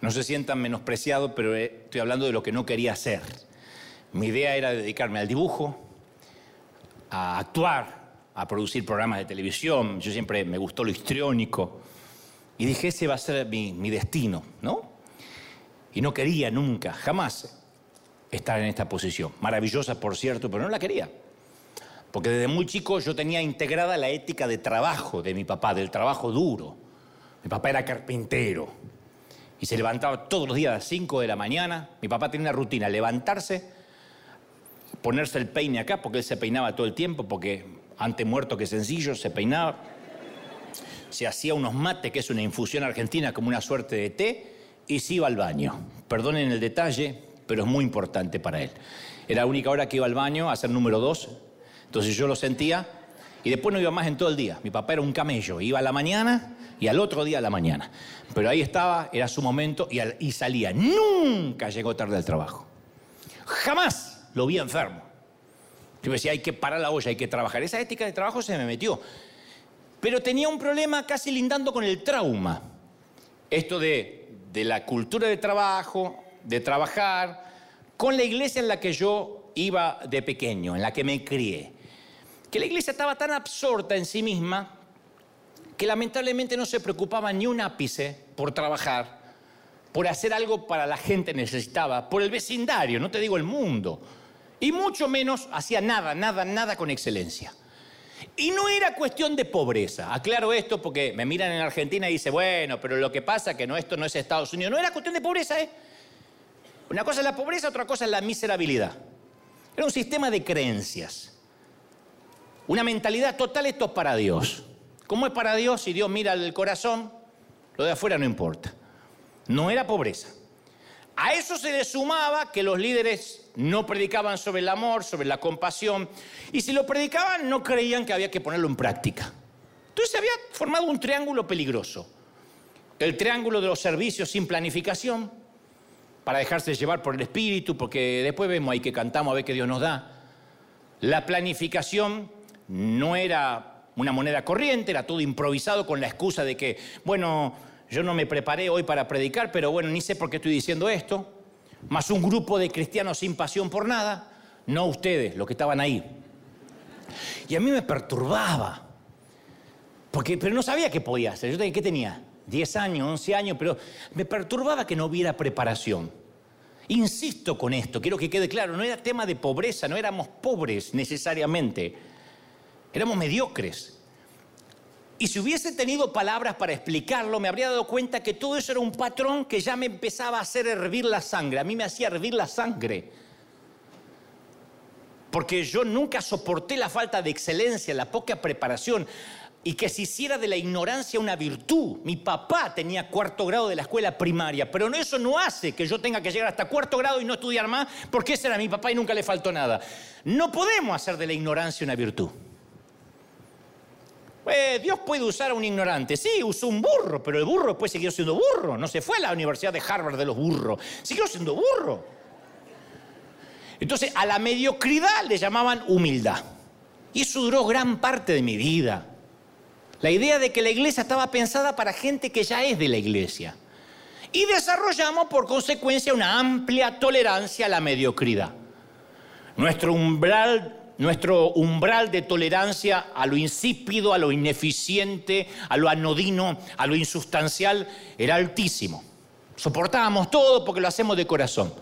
No se sientan menospreciados, pero eh, estoy hablando de lo que no quería hacer. Mi idea era dedicarme al dibujo, a actuar, a producir programas de televisión. Yo siempre me gustó lo histriónico. Y dije, ese va a ser mi, mi destino, ¿no? Y no quería nunca, jamás, estar en esta posición. Maravillosa, por cierto, pero no la quería. Porque desde muy chico yo tenía integrada la ética de trabajo de mi papá, del trabajo duro. Mi papá era carpintero y se levantaba todos los días a las 5 de la mañana. Mi papá tenía una rutina, levantarse, ponerse el peine acá, porque él se peinaba todo el tiempo, porque antes muerto que sencillo, se peinaba. Se hacía unos mates, que es una infusión argentina como una suerte de té, y se iba al baño. Perdonen el detalle, pero es muy importante para él. Era la única hora que iba al baño a hacer número dos. Entonces yo lo sentía y después no iba más en todo el día. Mi papá era un camello, iba a la mañana y al otro día a la mañana. Pero ahí estaba, era su momento y, y salía. Nunca llegó tarde al trabajo. Jamás lo vi enfermo. Yo me decía, hay que parar la olla, hay que trabajar. Esa ética de trabajo se me metió. Pero tenía un problema casi lindando con el trauma. Esto de, de la cultura de trabajo, de trabajar, con la iglesia en la que yo iba de pequeño, en la que me crié que la iglesia estaba tan absorta en sí misma que lamentablemente no se preocupaba ni un ápice por trabajar, por hacer algo para la gente necesitaba, por el vecindario, no te digo el mundo, y mucho menos hacía nada, nada, nada con excelencia. Y no era cuestión de pobreza. Aclaro esto porque me miran en Argentina y dicen, bueno, pero lo que pasa es que no, esto no es Estados Unidos. No era cuestión de pobreza, ¿eh? Una cosa es la pobreza, otra cosa es la miserabilidad. Era un sistema de creencias. Una mentalidad total, esto es para Dios. ¿Cómo es para Dios? Si Dios mira el corazón, lo de afuera no importa. No era pobreza. A eso se le sumaba que los líderes no predicaban sobre el amor, sobre la compasión, y si lo predicaban no creían que había que ponerlo en práctica. Entonces se había formado un triángulo peligroso. El triángulo de los servicios sin planificación, para dejarse llevar por el espíritu, porque después vemos ahí que cantamos a ver qué Dios nos da. La planificación no era una moneda corriente, era todo improvisado con la excusa de que, bueno, yo no me preparé hoy para predicar, pero bueno, ni sé por qué estoy diciendo esto. Más un grupo de cristianos sin pasión por nada, no ustedes, los que estaban ahí. Y a mí me perturbaba, porque, pero no sabía qué podía hacer. Yo tenía, ¿qué tenía? 10 años, 11 años, pero me perturbaba que no hubiera preparación. Insisto con esto, quiero que quede claro, no era tema de pobreza, no éramos pobres necesariamente éramos mediocres. Y si hubiese tenido palabras para explicarlo, me habría dado cuenta que todo eso era un patrón que ya me empezaba a hacer hervir la sangre. A mí me hacía hervir la sangre. Porque yo nunca soporté la falta de excelencia, la poca preparación y que se hiciera de la ignorancia una virtud. Mi papá tenía cuarto grado de la escuela primaria, pero eso no hace que yo tenga que llegar hasta cuarto grado y no estudiar más, porque ese era mi papá y nunca le faltó nada. No podemos hacer de la ignorancia una virtud. Eh, Dios puede usar a un ignorante. Sí, usó un burro, pero el burro después siguió siendo burro. No se fue a la Universidad de Harvard de los burros. Siguió siendo burro. Entonces, a la mediocridad le llamaban humildad. Y eso duró gran parte de mi vida. La idea de que la iglesia estaba pensada para gente que ya es de la iglesia. Y desarrollamos por consecuencia una amplia tolerancia a la mediocridad. Nuestro umbral nuestro umbral de tolerancia a lo insípido, a lo ineficiente, a lo anodino, a lo insustancial era altísimo. Soportábamos todo porque lo hacemos de corazón.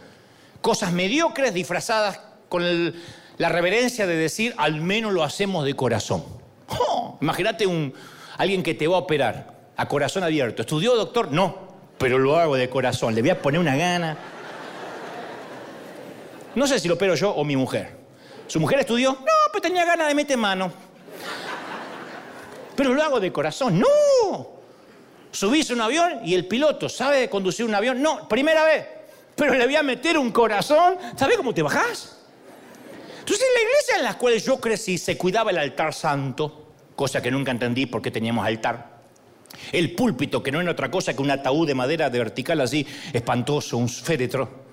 Cosas mediocres disfrazadas con la reverencia de decir, al menos lo hacemos de corazón. ¡Oh! Imagínate un, alguien que te va a operar a corazón abierto. ¿Estudió, doctor? No, pero lo hago de corazón. Le voy a poner una gana. No sé si lo opero yo o mi mujer. ¿Su mujer estudió? No, pero tenía ganas de meter mano. Pero lo hago de corazón. ¡No! Subís un avión y el piloto sabe conducir un avión. No, primera vez. Pero le voy a meter un corazón. ¿Sabes cómo te bajás? Entonces, en la iglesia en la cual yo crecí se cuidaba el altar santo. cosa que nunca entendí por qué teníamos altar. El púlpito, que no era otra cosa que un ataúd de madera de vertical así, espantoso, un féretro.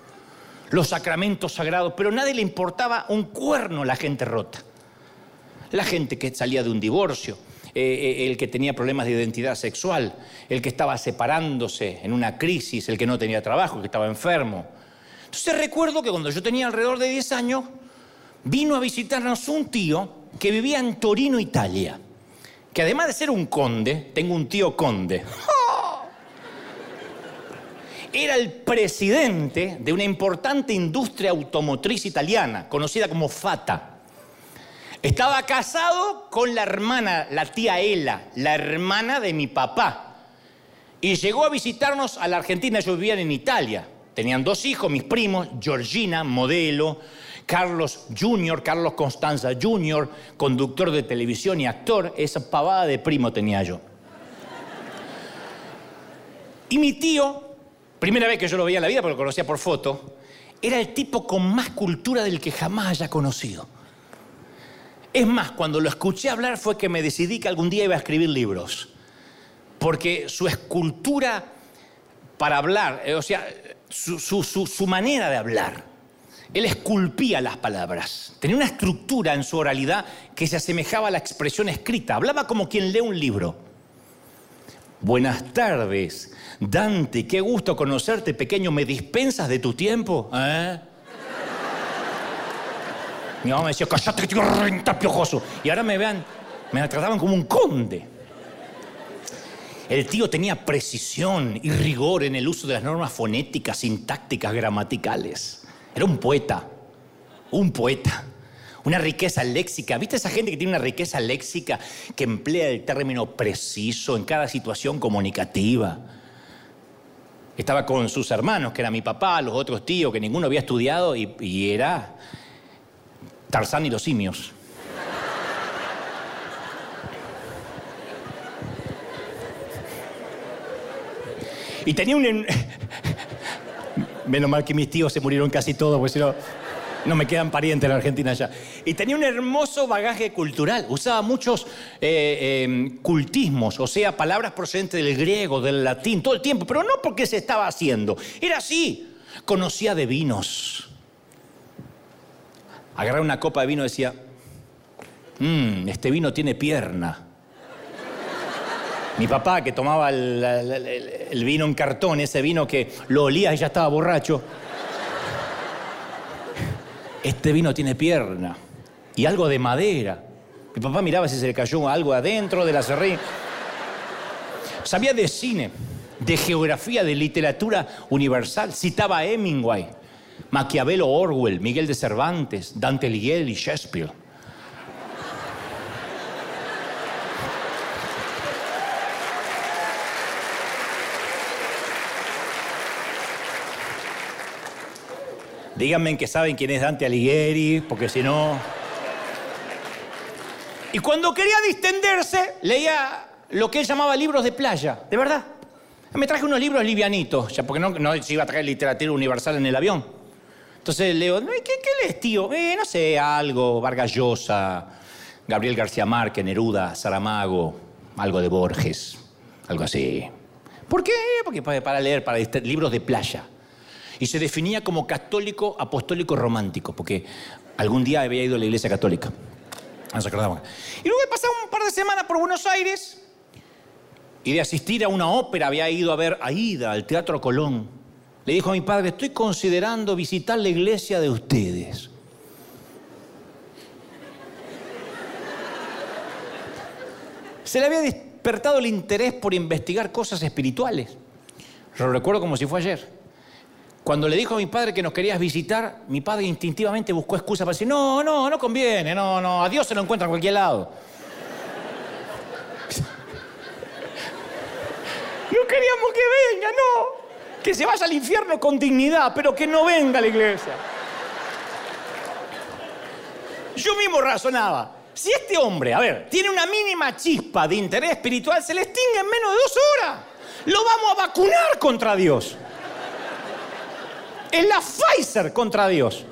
Los sacramentos sagrados, pero a nadie le importaba un cuerno la gente rota. La gente que salía de un divorcio, eh, eh, el que tenía problemas de identidad sexual, el que estaba separándose en una crisis, el que no tenía trabajo, el que estaba enfermo. Entonces recuerdo que cuando yo tenía alrededor de 10 años, vino a visitarnos un tío que vivía en Torino, Italia que además de ser un conde, tengo un tío conde. Era el presidente de una importante industria automotriz italiana, conocida como Fata. Estaba casado con la hermana, la tía Ela, la hermana de mi papá. Y llegó a visitarnos a la Argentina, ellos vivían en Italia. Tenían dos hijos, mis primos, Georgina, modelo, Carlos Jr., Carlos Constanza Jr., conductor de televisión y actor, esa pavada de primo tenía yo. Y mi tío, primera vez que yo lo veía en la vida, porque lo conocía por foto, era el tipo con más cultura del que jamás haya conocido. Es más, cuando lo escuché hablar fue que me decidí que algún día iba a escribir libros. Porque su escultura para hablar, eh, o sea, su, su manera de hablar, él esculpía las palabras. Tenía una estructura en su oralidad que se asemejaba a la expresión escrita. Hablaba como quien lee un libro. Buenas tardes, Dante, qué gusto conocerte, pequeño. ¿Me dispensas de tu tiempo? ¿Eh? Mi mamá me decía, cállate que te piojoso. Y ahora me vean, me trataban como un conde. El tío tenía precisión y rigor en el uso de las normas fonéticas, sintácticas, gramaticales. Era un poeta, un poeta. Una riqueza léxica. ¿Viste esa gente que tiene una riqueza léxica que emplea el término preciso en cada situación comunicativa? Estaba con sus hermanos, que era mi papá, los otros tíos, que ninguno había estudiado, y, y era Tarzán y los simios. Y tenía un... Menos mal que mis tíos se murieron casi todos, porque si no, no me quedan parientes en la Argentina ya. Y tenía un hermoso bagaje cultural. Usaba muchos eh, em, cultismos, o sea, palabras procedentes del griego, del latín, todo el tiempo, pero no porque se estaba haciendo. Era así. Conocía de vinos. Agarraba una copa de vino y decía, mmm, este vino tiene pierna. Mi papá, que tomaba el, vino en cartón, ese vino que lo olía ya estaba borracho. Este vino tiene pierna y algo de madera. Mi papá miraba si se le cayó algo adentro de la serrín. Sabía de cine, de geografía, de literatura universal. Citaba a Hemingway, Maquiavelo, Orwell, Miguel de Cervantes, Dante Alighieri y Shakespeare. Díganme que saben quién es Dante Alighieri, porque si no... Y cuando quería distenderse, leía lo que él llamaba libros de playa, de verdad. Me traje unos libros livianitos, ya porque no, no iba a traer literatura universal en el avión. Entonces leo, ¿qué, qué lees, tío? Eh, no sé, algo, Vargas Llosa, Gabriel García Márquez, Neruda, Saramago, algo de Borges, algo así. ¿Por qué? Porque para leer, para libros de playa y se definía como católico apostólico romántico, porque algún día había ido a la iglesia católica. No se acordaban. Y luego de pasar un par de semanas por Buenos Aires y de asistir a una ópera, había ido a ver Aida al Teatro Colón. Le dijo a mi padre, estoy considerando visitar la iglesia de ustedes. Se le había despertado el interés por investigar cosas espirituales. Lo recuerdo como si fue ayer. Cuando le dijo a mi padre que nos querías visitar, mi padre instintivamente buscó excusa para decir, no, no, no conviene, no, no, a Dios se lo encuentra en cualquier lado. No queríamos que venga, no. Que se vaya al infierno con dignidad, pero que no venga a la iglesia. Yo mismo razonaba, si este hombre, a ver, tiene una mínima chispa de interés espiritual, se le extingue en menos de dos horas. Lo vamos a vacunar contra Dios. Es la Pfizer contra Dios.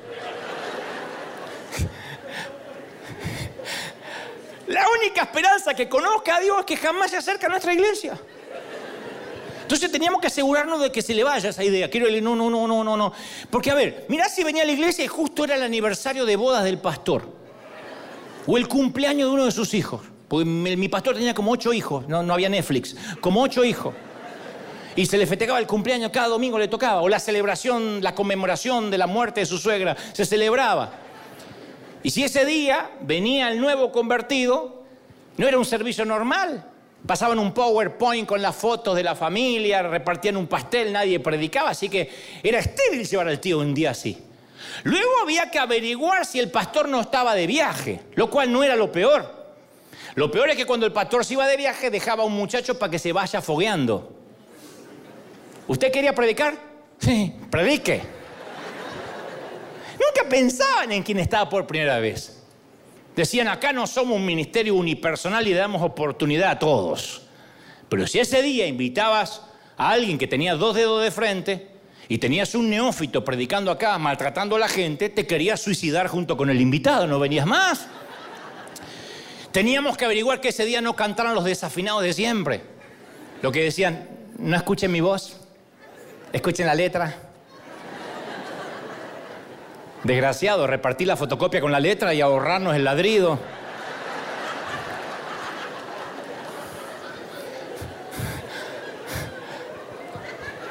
La única esperanza que conozca a Dios es que jamás se acerca a nuestra iglesia. Entonces teníamos que asegurarnos de que se le vaya esa idea. Quiero decir, no, no, no, no, no, no. Porque a ver, mirá si venía a la iglesia y justo era el aniversario de bodas del pastor. O el cumpleaños de uno de sus hijos. Porque mi, pastor tenía como ocho hijos, no, no había Netflix, como ocho hijos. Y se le festejaba el cumpleaños, cada domingo le tocaba. O la celebración, la conmemoración de la muerte de su suegra, se celebraba. Y si ese día venía el nuevo convertido, no era un servicio normal. Pasaban un PowerPoint con las fotos de la familia, repartían un pastel, nadie predicaba, así que era estéril llevar al tío un día así. Luego había que averiguar si el pastor no estaba de viaje, lo cual no era lo peor. Lo peor es que cuando el pastor se iba de viaje dejaba a un muchacho para que se vaya fogueando. ¿Usted quería predicar? Sí, predique. Nunca pensaban en quién estaba por primera vez. Decían, acá no somos un ministerio unipersonal y damos oportunidad a todos. Pero si ese día invitabas a alguien que tenía dos dedos de frente y tenías un neófito predicando acá, maltratando a la gente, te querías suicidar junto con el invitado, no venías más. Teníamos que averiguar que ese día no cantaran los desafinados de siempre. Lo que decían, no escuchen mi voz, escuchen la letra. Desgraciado, repartir la fotocopia con la letra y ahorrarnos el ladrido.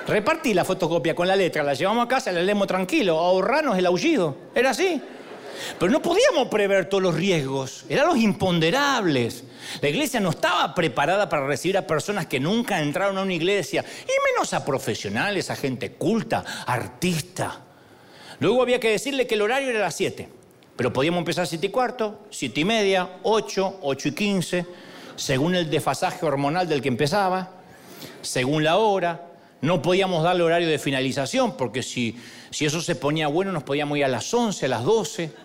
Repartí la fotocopia con la letra, la llevamos a casa, la leemos tranquilo, ahorrarnos el aullido. Era así. Pero no podíamos prever todos los riesgos, eran los imponderables. La iglesia no estaba preparada para recibir a personas que nunca entraron a una iglesia, y menos a profesionales, a gente culta, artista. Luego había que decirle que el horario era las 7, pero podíamos empezar a 7 y cuarto, 7 y media, 8, 8 y 15, según el desfasaje hormonal del que empezaba, según la hora. No podíamos darle horario de finalización, porque si, si eso se ponía bueno, nos podíamos ir a las 11, a las 12.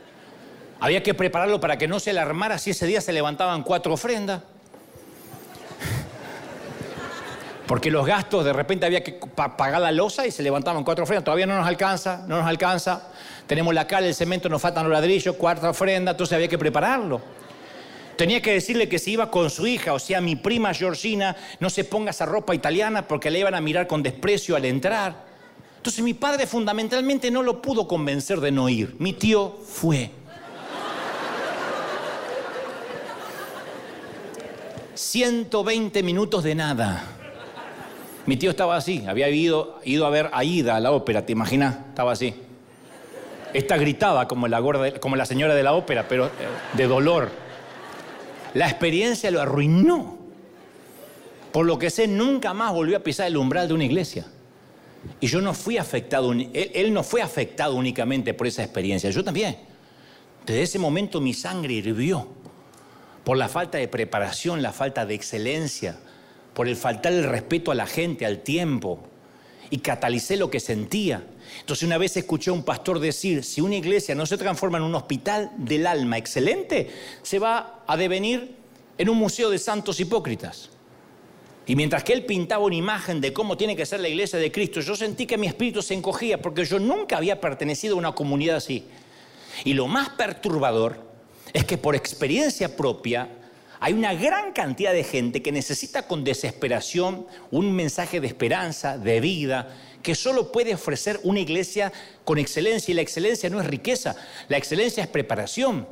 Había que prepararlo para que no se alarmara si ese día se levantaban cuatro ofrendas. Porque los gastos, de repente había que pagar la losa y se levantaban cuatro ofrendas. Todavía no nos alcanza, no nos alcanza. Tenemos la cal, el cemento, nos faltan los ladrillos, cuarta ofrenda, entonces había que prepararlo. Tenía que decirle que si iba con su hija, o sea, mi prima Georgina, no se ponga esa ropa italiana porque le iban a mirar con desprecio al entrar. Entonces mi padre fundamentalmente no lo pudo convencer de no ir. Mi tío fue. 120 minutos de nada. Mi tío estaba así, había ido, ido a ver a Ida a la ópera, ¿te imaginas? Estaba así. Esta gritaba como la, como la señora de la ópera, pero eh, de dolor. La experiencia lo arruinó. Por lo que sé, nunca más volvió a pisar el umbral de una iglesia. Y yo no fui afectado, él no fue afectado únicamente por esa experiencia, yo también. Desde ese momento mi sangre hirvió por la falta de preparación, la falta de excelencia, por el faltar el respeto a la gente, al tiempo, y catalicé lo que sentía. Entonces una vez escuché a un pastor decir, si una iglesia no se transforma en un hospital del alma excelente, se va a devenir en un museo de santos hipócritas. Y mientras que él pintaba una imagen de cómo tiene que ser la iglesia de Cristo, yo sentí que mi espíritu se encogía porque yo nunca había pertenecido a una comunidad así. Y lo más perturbador es que por experiencia propia hay una gran cantidad de gente que necesita con desesperación un mensaje de esperanza, de vida, que solo puede ofrecer una iglesia con excelencia. Y la excelencia no es riqueza, la excelencia es preparación.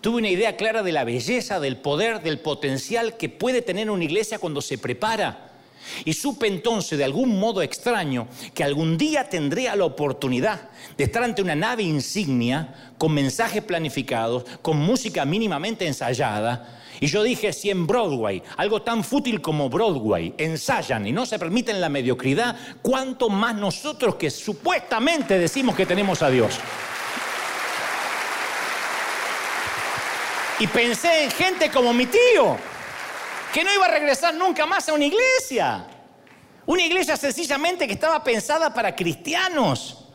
Tuve una idea clara de la belleza, del poder, del potencial que puede tener una iglesia cuando se prepara. Y supe entonces de algún modo extraño que algún día tendría la oportunidad de estar ante una nave insignia con mensajes planificados, con música mínimamente ensayada. Y yo dije, si en Broadway, algo tan fútil como Broadway, ensayan y no se permiten la mediocridad, ¿cuánto más nosotros que supuestamente decimos que tenemos a Dios? Y pensé en gente como mi tío, que no iba a regresar nunca más a una iglesia. Una iglesia sencillamente que estaba pensada para cristianos.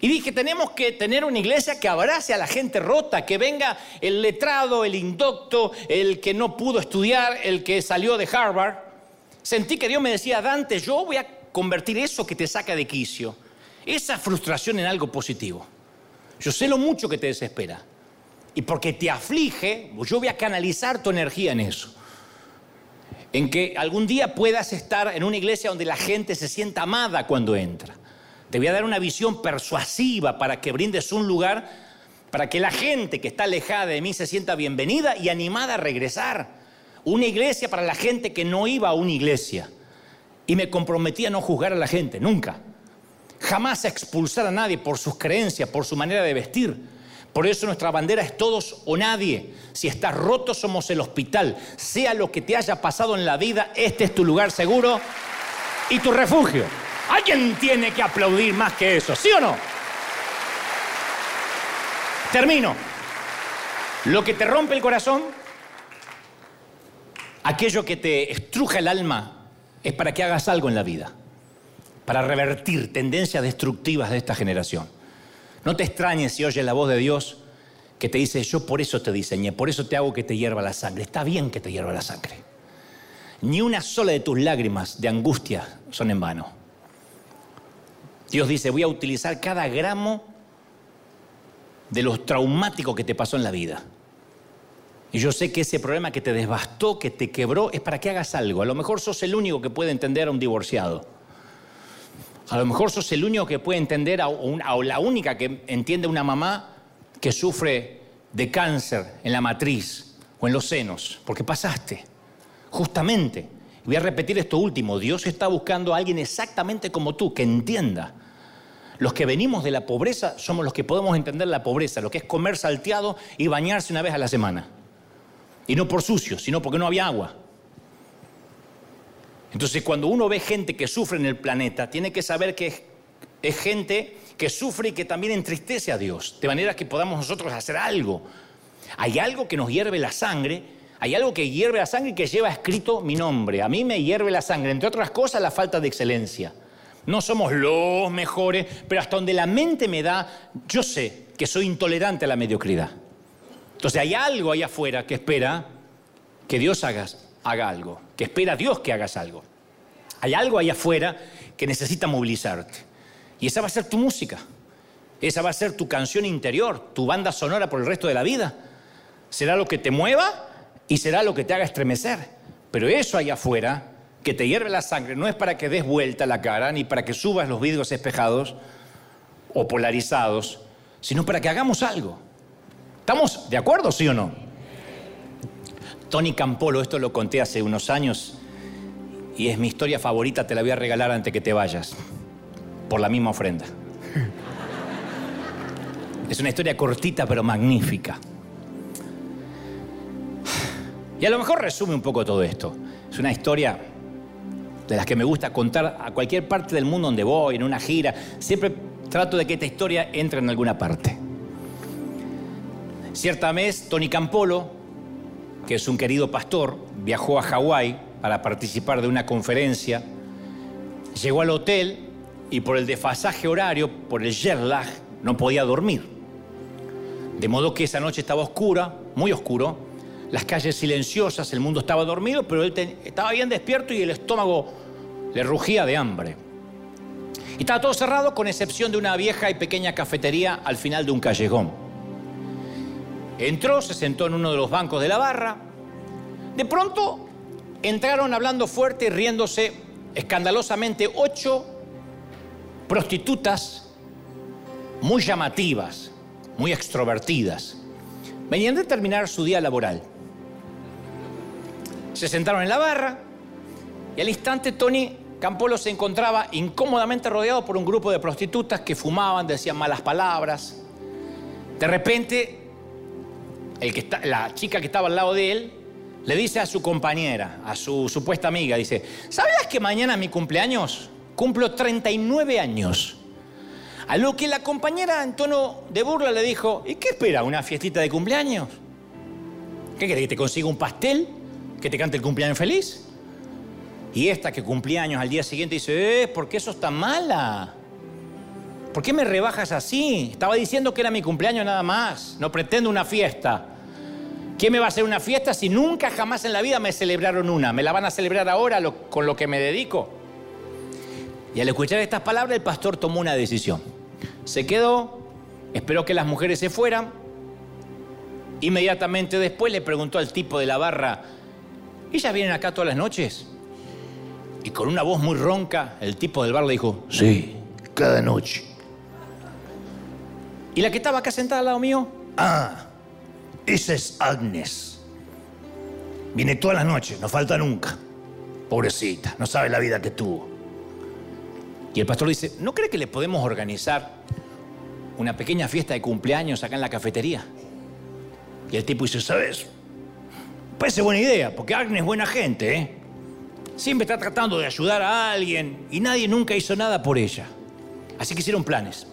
Y dije, tenemos que tener una iglesia que abrace a la gente rota, que venga el letrado, el indocto, el que no pudo estudiar, el que salió de Harvard. Sentí que Dios me decía, Dante, yo voy a convertir eso que te saca de quicio, esa frustración en algo positivo. Yo sé lo mucho que te desespera. y porque te aflige, yo voy a canalizar tu energía en eso. En que algún día puedas estar en una iglesia donde la gente se sienta amada cuando entra. Te voy a dar una visión persuasiva para que brindes un lugar para que la gente que está alejada de mí se sienta bienvenida y animada a regresar. Una iglesia para la gente que no iba a una iglesia. Y me comprometí a no juzgar a la gente, nunca. Jamás a expulsar a nadie por sus creencias, por su manera de vestir. Por eso nuestra bandera es todos o nadie. Si estás roto, somos el hospital. Sea lo que te haya pasado en la vida, este es tu lugar seguro y tu refugio. Alguien tiene que aplaudir más que eso, ¿sí o no? Termino. Lo que te rompe el corazón, aquello que te estruja el alma, es para que hagas algo en la vida, para revertir tendencias destructivas de esta generación. No te extrañes si oyes la voz de Dios que te dice, yo por eso te diseñé, por eso te hago que te hierva la sangre. Está bien que te hierva la sangre. Ni una sola de tus lágrimas de angustia son en vano. Dios dice, voy a utilizar cada gramo de lo traumático que te pasó en la vida. Y yo sé que ese problema que te devastó, que te quebró, es para que hagas algo. A lo mejor sos el único que puede entender a un divorciado. A lo mejor sos el único que puede entender o la única que entiende una mamá que sufre de cáncer en la matriz o en los senos, porque pasaste. Justamente. Voy a repetir esto último. Dios está buscando a alguien exactamente como tú, que entienda. Los que venimos de la pobreza somos los que podemos entender la pobreza, lo que es comer salteado y bañarse una vez a la semana. Y no por sucio, sino porque no había agua. Entonces, cuando uno ve gente que sufre en el planeta, tiene que saber que es, gente que sufre y que también entristece a Dios, de manera que podamos nosotros hacer algo. Hay algo que nos hierve la sangre, hay algo que hierve la sangre y que lleva escrito mi nombre. A mí me hierve la sangre, entre otras cosas, la falta de excelencia. No somos los mejores, pero hasta donde la mente me da, yo sé que soy intolerante a la mediocridad. Entonces hay algo ahí afuera que espera que Dios haga haga algo, que espera a Dios que hagas algo. Hay algo ahí afuera que necesita movilizarte. Y esa va a ser tu música. Esa va a ser tu canción interior, tu banda sonora por el resto de la vida. Será lo que te mueva y será lo que te haga estremecer. Pero eso ahí afuera, que te hierve la sangre, no es para que des vuelta la cara, ni para que subas los vidrios espejados o polarizados, sino para que hagamos algo. ¿Estamos de acuerdo, sí o no? Tony Campolo, esto lo conté hace unos años y es mi historia favorita, te la voy a regalar antes que te vayas, por la misma ofrenda. Es una historia cortita pero magnífica. Y a lo mejor resume un poco todo esto. Es una historia de las que me gusta contar a cualquier parte del mundo donde voy, en una gira. Siempre trato de que esta historia entre en alguna parte. Cierta vez, Tony Campolo que es un querido pastor, viajó a Hawái para participar de una conferencia, llegó al hotel y por el desfasaje horario, por el jet lag, no podía dormir. De modo que esa noche estaba oscura, muy oscuro, las calles silenciosas, el mundo estaba dormido, pero él estaba bien despierto y el estómago le rugía de hambre. Y estaba todo cerrado con excepción de una vieja y pequeña cafetería al final de un callejón. Entró, se sentó en uno de los bancos de la barra. De pronto entraron hablando fuerte y riéndose escandalosamente ocho prostitutas muy llamativas, muy extrovertidas. Venían de terminar su día laboral. Se sentaron en la barra y al instante Tony Campolo se encontraba incómodamente rodeado por un grupo de prostitutas que fumaban, decían malas palabras. De repente que la chica que estaba al lado de él le dice a su compañera, a su supuesta amiga, dice, ¿sabías que mañana es mi cumpleaños? Cumplo 39 años. A lo que la compañera en tono de burla le dijo, ¿y qué espera? ¿Una fiestita de cumpleaños? ¿Qué querés? ¿Que te consiga un pastel? ¿Que te cante el cumpleaños feliz? Y esta que cumpleaños al día siguiente dice, eh, ¿por qué sos tan mala? ¿Por qué me rebajas así? Estaba diciendo que era mi cumpleaños nada más. No pretendo una fiesta. ¿Quién me va a hacer una fiesta si nunca jamás en la vida me celebraron una? ¿Me la van a celebrar ahora con lo que me dedico? Y al escuchar estas palabras el pastor tomó una decisión. Se quedó, esperó que las mujeres se fueran Inmediatamente después le preguntó al tipo de la barra, ¿ellas vienen acá todas las noches? Y con una voz muy ronca, el tipo del bar le dijo, Sí, cada noche. ¿y la que estaba acá sentada al lado mío? Ah, esa es Agnes. Viene todas las noches, no falta nunca. Pobrecita, no sabe la vida que tuvo. Y el pastor dice, ¿no cree que le podemos organizar una pequeña fiesta de cumpleaños acá en la cafetería? Y el tipo dice, ¿sabes? Parece buena idea, porque Agnes es buena gente, ¿eh? Siempre está tratando de ayudar a alguien y nadie nunca hizo nada por ella. Así que hicieron planes.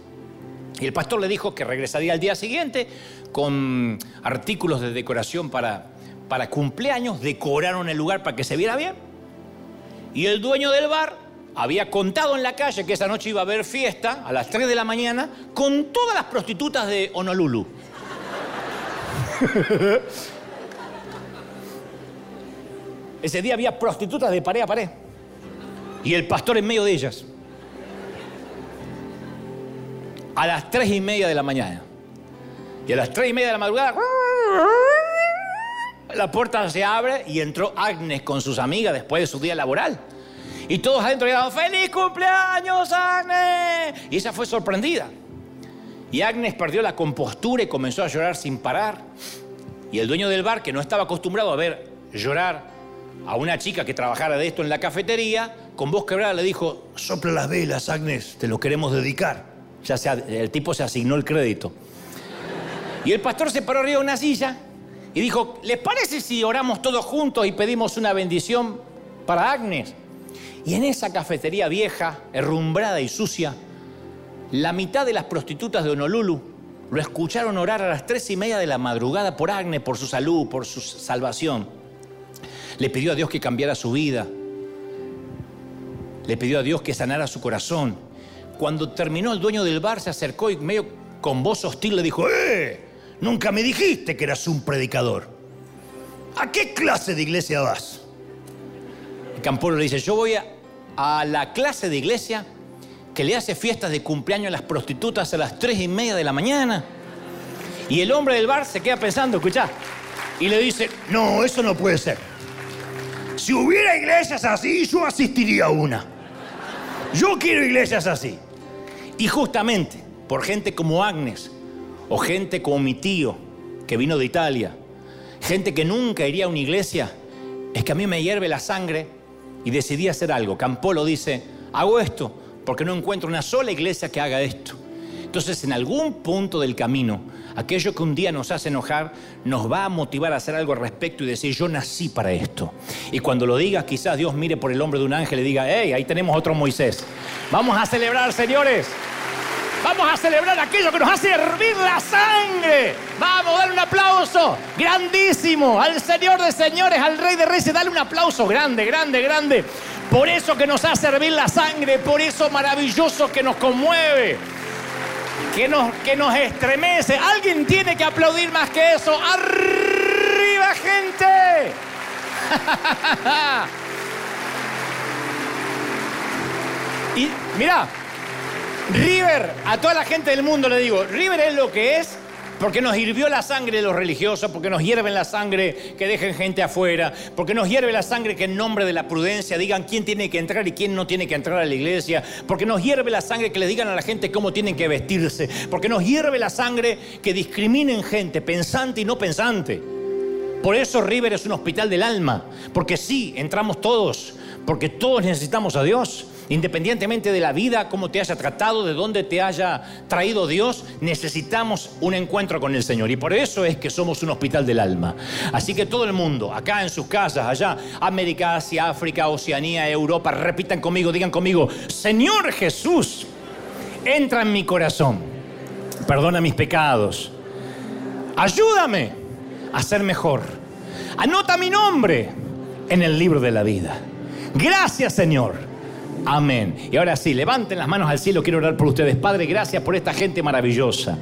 Y el pastor le dijo que regresaría al día siguiente con artículos de decoración para, para cumpleaños, decoraron el lugar para que se viera bien. Y el dueño del bar había contado en la calle que esa noche iba a haber fiesta a las 3 de la mañana con todas las prostitutas de Honolulu. Ese día había prostitutas de pared a pared. Y el pastor en medio de ellas. A las tres y media de la mañana. Y a las tres y media de la madrugada. La puerta se abre y entró Agnes con sus amigas después de su día laboral. Y todos adentro gritaban, ¡Feliz cumpleaños, Agnes! Y ella fue sorprendida. Y Agnes perdió la compostura y comenzó a llorar sin parar. Y el dueño del bar, que no estaba acostumbrado a ver llorar a una chica que trabajara de esto en la cafetería, con voz quebrada le dijo, Sopla las velas, Agnes, te lo queremos dedicar. Ya se, el tipo se asignó el crédito. Y el pastor se paró arriba de una silla y dijo, ¿les parece si oramos todos juntos y pedimos una bendición para Agnes? Y en esa cafetería vieja, herrumbrada y sucia, la mitad de las prostitutas de Honolulu lo escucharon orar a las tres y media de la madrugada por Agnes, por su salud, por su salvación. Le pidió a Dios que cambiara su vida. Le pidió a Dios que sanara su corazón. Cuando terminó el dueño del bar se acercó y medio con voz hostil le dijo, ¡Eh! Nunca me dijiste que eras un predicador. ¿A qué clase de iglesia vas? El Campolo le dice, yo voy a, a la clase de iglesia que le hace fiestas de cumpleaños a las prostitutas a las tres y media de la mañana. Y el hombre del bar se queda pensando, escuchá, y le dice, No, eso no puede ser. Si hubiera iglesias así, yo asistiría a una. Yo quiero iglesias así. Y justamente por gente como Agnes, o gente como mi tío, que vino de Italia, gente que nunca iría a una iglesia, es que a mí me hierve la sangre y decidí hacer algo. Campolo dice, hago esto porque no encuentro una sola iglesia que haga esto. Entonces, en algún punto del camino, aquello que un día nos hace enojar, nos va a motivar a hacer algo al respecto y decir, yo nací para esto. Y cuando lo digas, quizás Dios mire por el hombre de un ángel y diga, hey, ahí tenemos otro Moisés. Vamos a celebrar, señores. Vamos a celebrar aquello que nos hace hervir la sangre. Vamos a darle un aplauso grandísimo al Señor de señores, al Rey de Reyes. Dale un aplauso grande, grande, grande. Por eso que nos hace hervir la sangre, por eso maravilloso que nos conmueve, que nos, que nos estremece. Alguien tiene que aplaudir más que eso. ¡Arriba, gente! y mira, River, a toda la gente del mundo le digo, River es lo que es porque nos hirvió la sangre de los religiosos, porque nos hierven la sangre que dejen gente afuera, porque nos hierve la sangre que en nombre de la prudencia digan quién tiene que entrar y quién no tiene que entrar a la iglesia, porque nos hierve la sangre que le digan a la gente cómo tienen que vestirse, porque nos hierve la sangre que discriminen gente pensante y no pensante. Por eso River es un hospital del alma, porque sí, entramos todos, porque todos necesitamos a Dios. Independientemente de la vida, cómo te haya tratado, de dónde te haya traído Dios, necesitamos un encuentro con el Señor. Y por eso es que somos un hospital del alma. Así que todo el mundo, acá en sus casas, allá, América, Asia, África, Oceanía, Europa, repitan conmigo, digan conmigo, Señor Jesús, entra en mi corazón, perdona mis pecados, ayúdame a ser mejor. Anota mi nombre en el libro de la vida. Gracias, Señor Amén. Y ahora sí, levanten las manos al cielo, quiero orar por ustedes. Padre, gracias por esta gente maravillosa.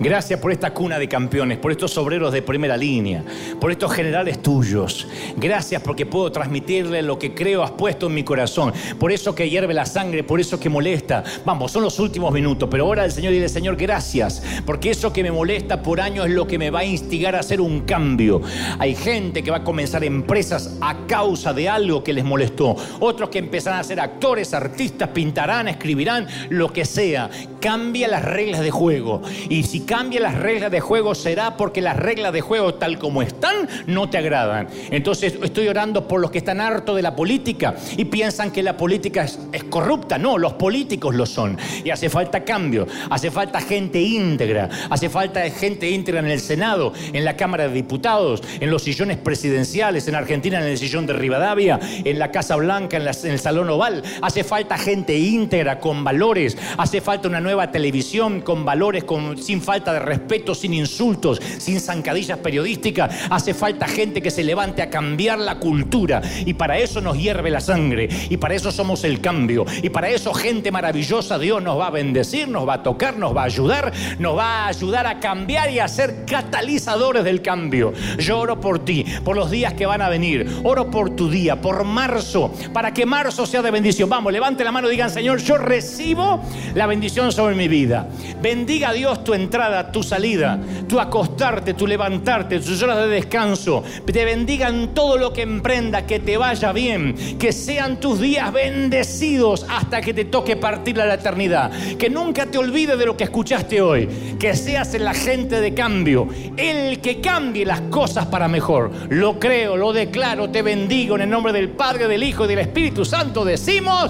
Gracias por esta cuna de campeones, por estos obreros de primera línea, por estos generales tuyos. Gracias porque puedo transmitirle lo que creo has puesto en mi corazón. Por eso que hierve la sangre, por eso que molesta. Vamos, son los últimos minutos, pero ahora el Señor dice, Señor, gracias, porque eso que me molesta por años es lo que me va a instigar a hacer un cambio. Hay gente que va a comenzar empresas a causa de algo que les molestó. Otros que empezarán a ser actores, artistas, pintarán, escribirán, lo que sea. Cambia las reglas de juego. Y si cambia las reglas de juego será porque las reglas de juego tal como están no te agradan. Entonces estoy orando por los que están hartos de la política y piensan que la política es, corrupta. No, los políticos lo son. Y hace falta cambio, hace falta gente íntegra, hace falta gente íntegra en el Senado, en la Cámara de Diputados, en los sillones presidenciales, en Argentina en el sillón de Rivadavia, en la Casa Blanca, en, el Salón Oval. Falta gente íntegra, con valores. Hace falta una nueva televisión con valores, sin falta de respeto, sin insultos, sin zancadillas periodísticas. Hace falta gente que se levante a cambiar la cultura. Y para eso nos hierve la sangre. Y para eso somos el cambio. Y para eso gente maravillosa Dios nos va a bendecir, nos va a tocar, nos va a ayudar, nos va a ayudar a cambiar y a ser catalizadores del cambio. Yo oro por ti, por los días que van a venir. Oro por tu día, por marzo, para que marzo sea de bendición. Vamos, levante la mano y digan, Señor, yo recibo la bendición sobre mi vida. Bendiga a Dios tu entrada, tu salida, tu acostarte, tu levantarte, tus horas de descanso. Te bendigan todo lo que emprenda, que te vaya bien, que sean tus días bendecidos hasta que te toque partir a la eternidad. Que nunca te olvides de lo que escuchaste hoy. Que seas el agente de cambio, el que cambie las cosas para mejor. Lo creo, lo declaro, te bendigo en el nombre del Padre, del Hijo y del Espíritu Santo. Decimos,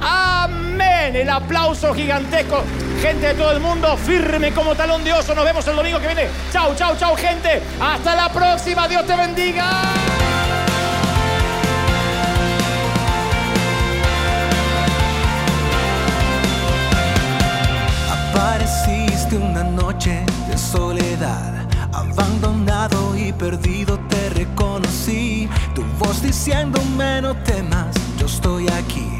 amén. El aplauso gigantesco. Gente de todo el mundo, firme como talón de. Nos vemos el domingo que viene. Chau, chau, chau, gente. Hasta la próxima. Dios te bendiga. Apareciste una noche de soledad, abandonado y perdido te reconocí. Tu voz diciéndome no temas, yo estoy aquí.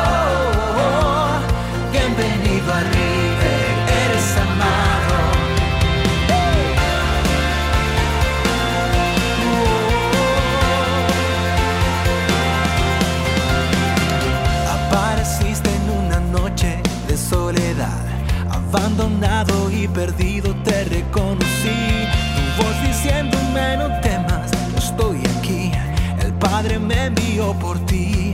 abandonado y perdido te reconocí. Tu voz diciéndome no temas, estoy aquí. El Padre me envió por ti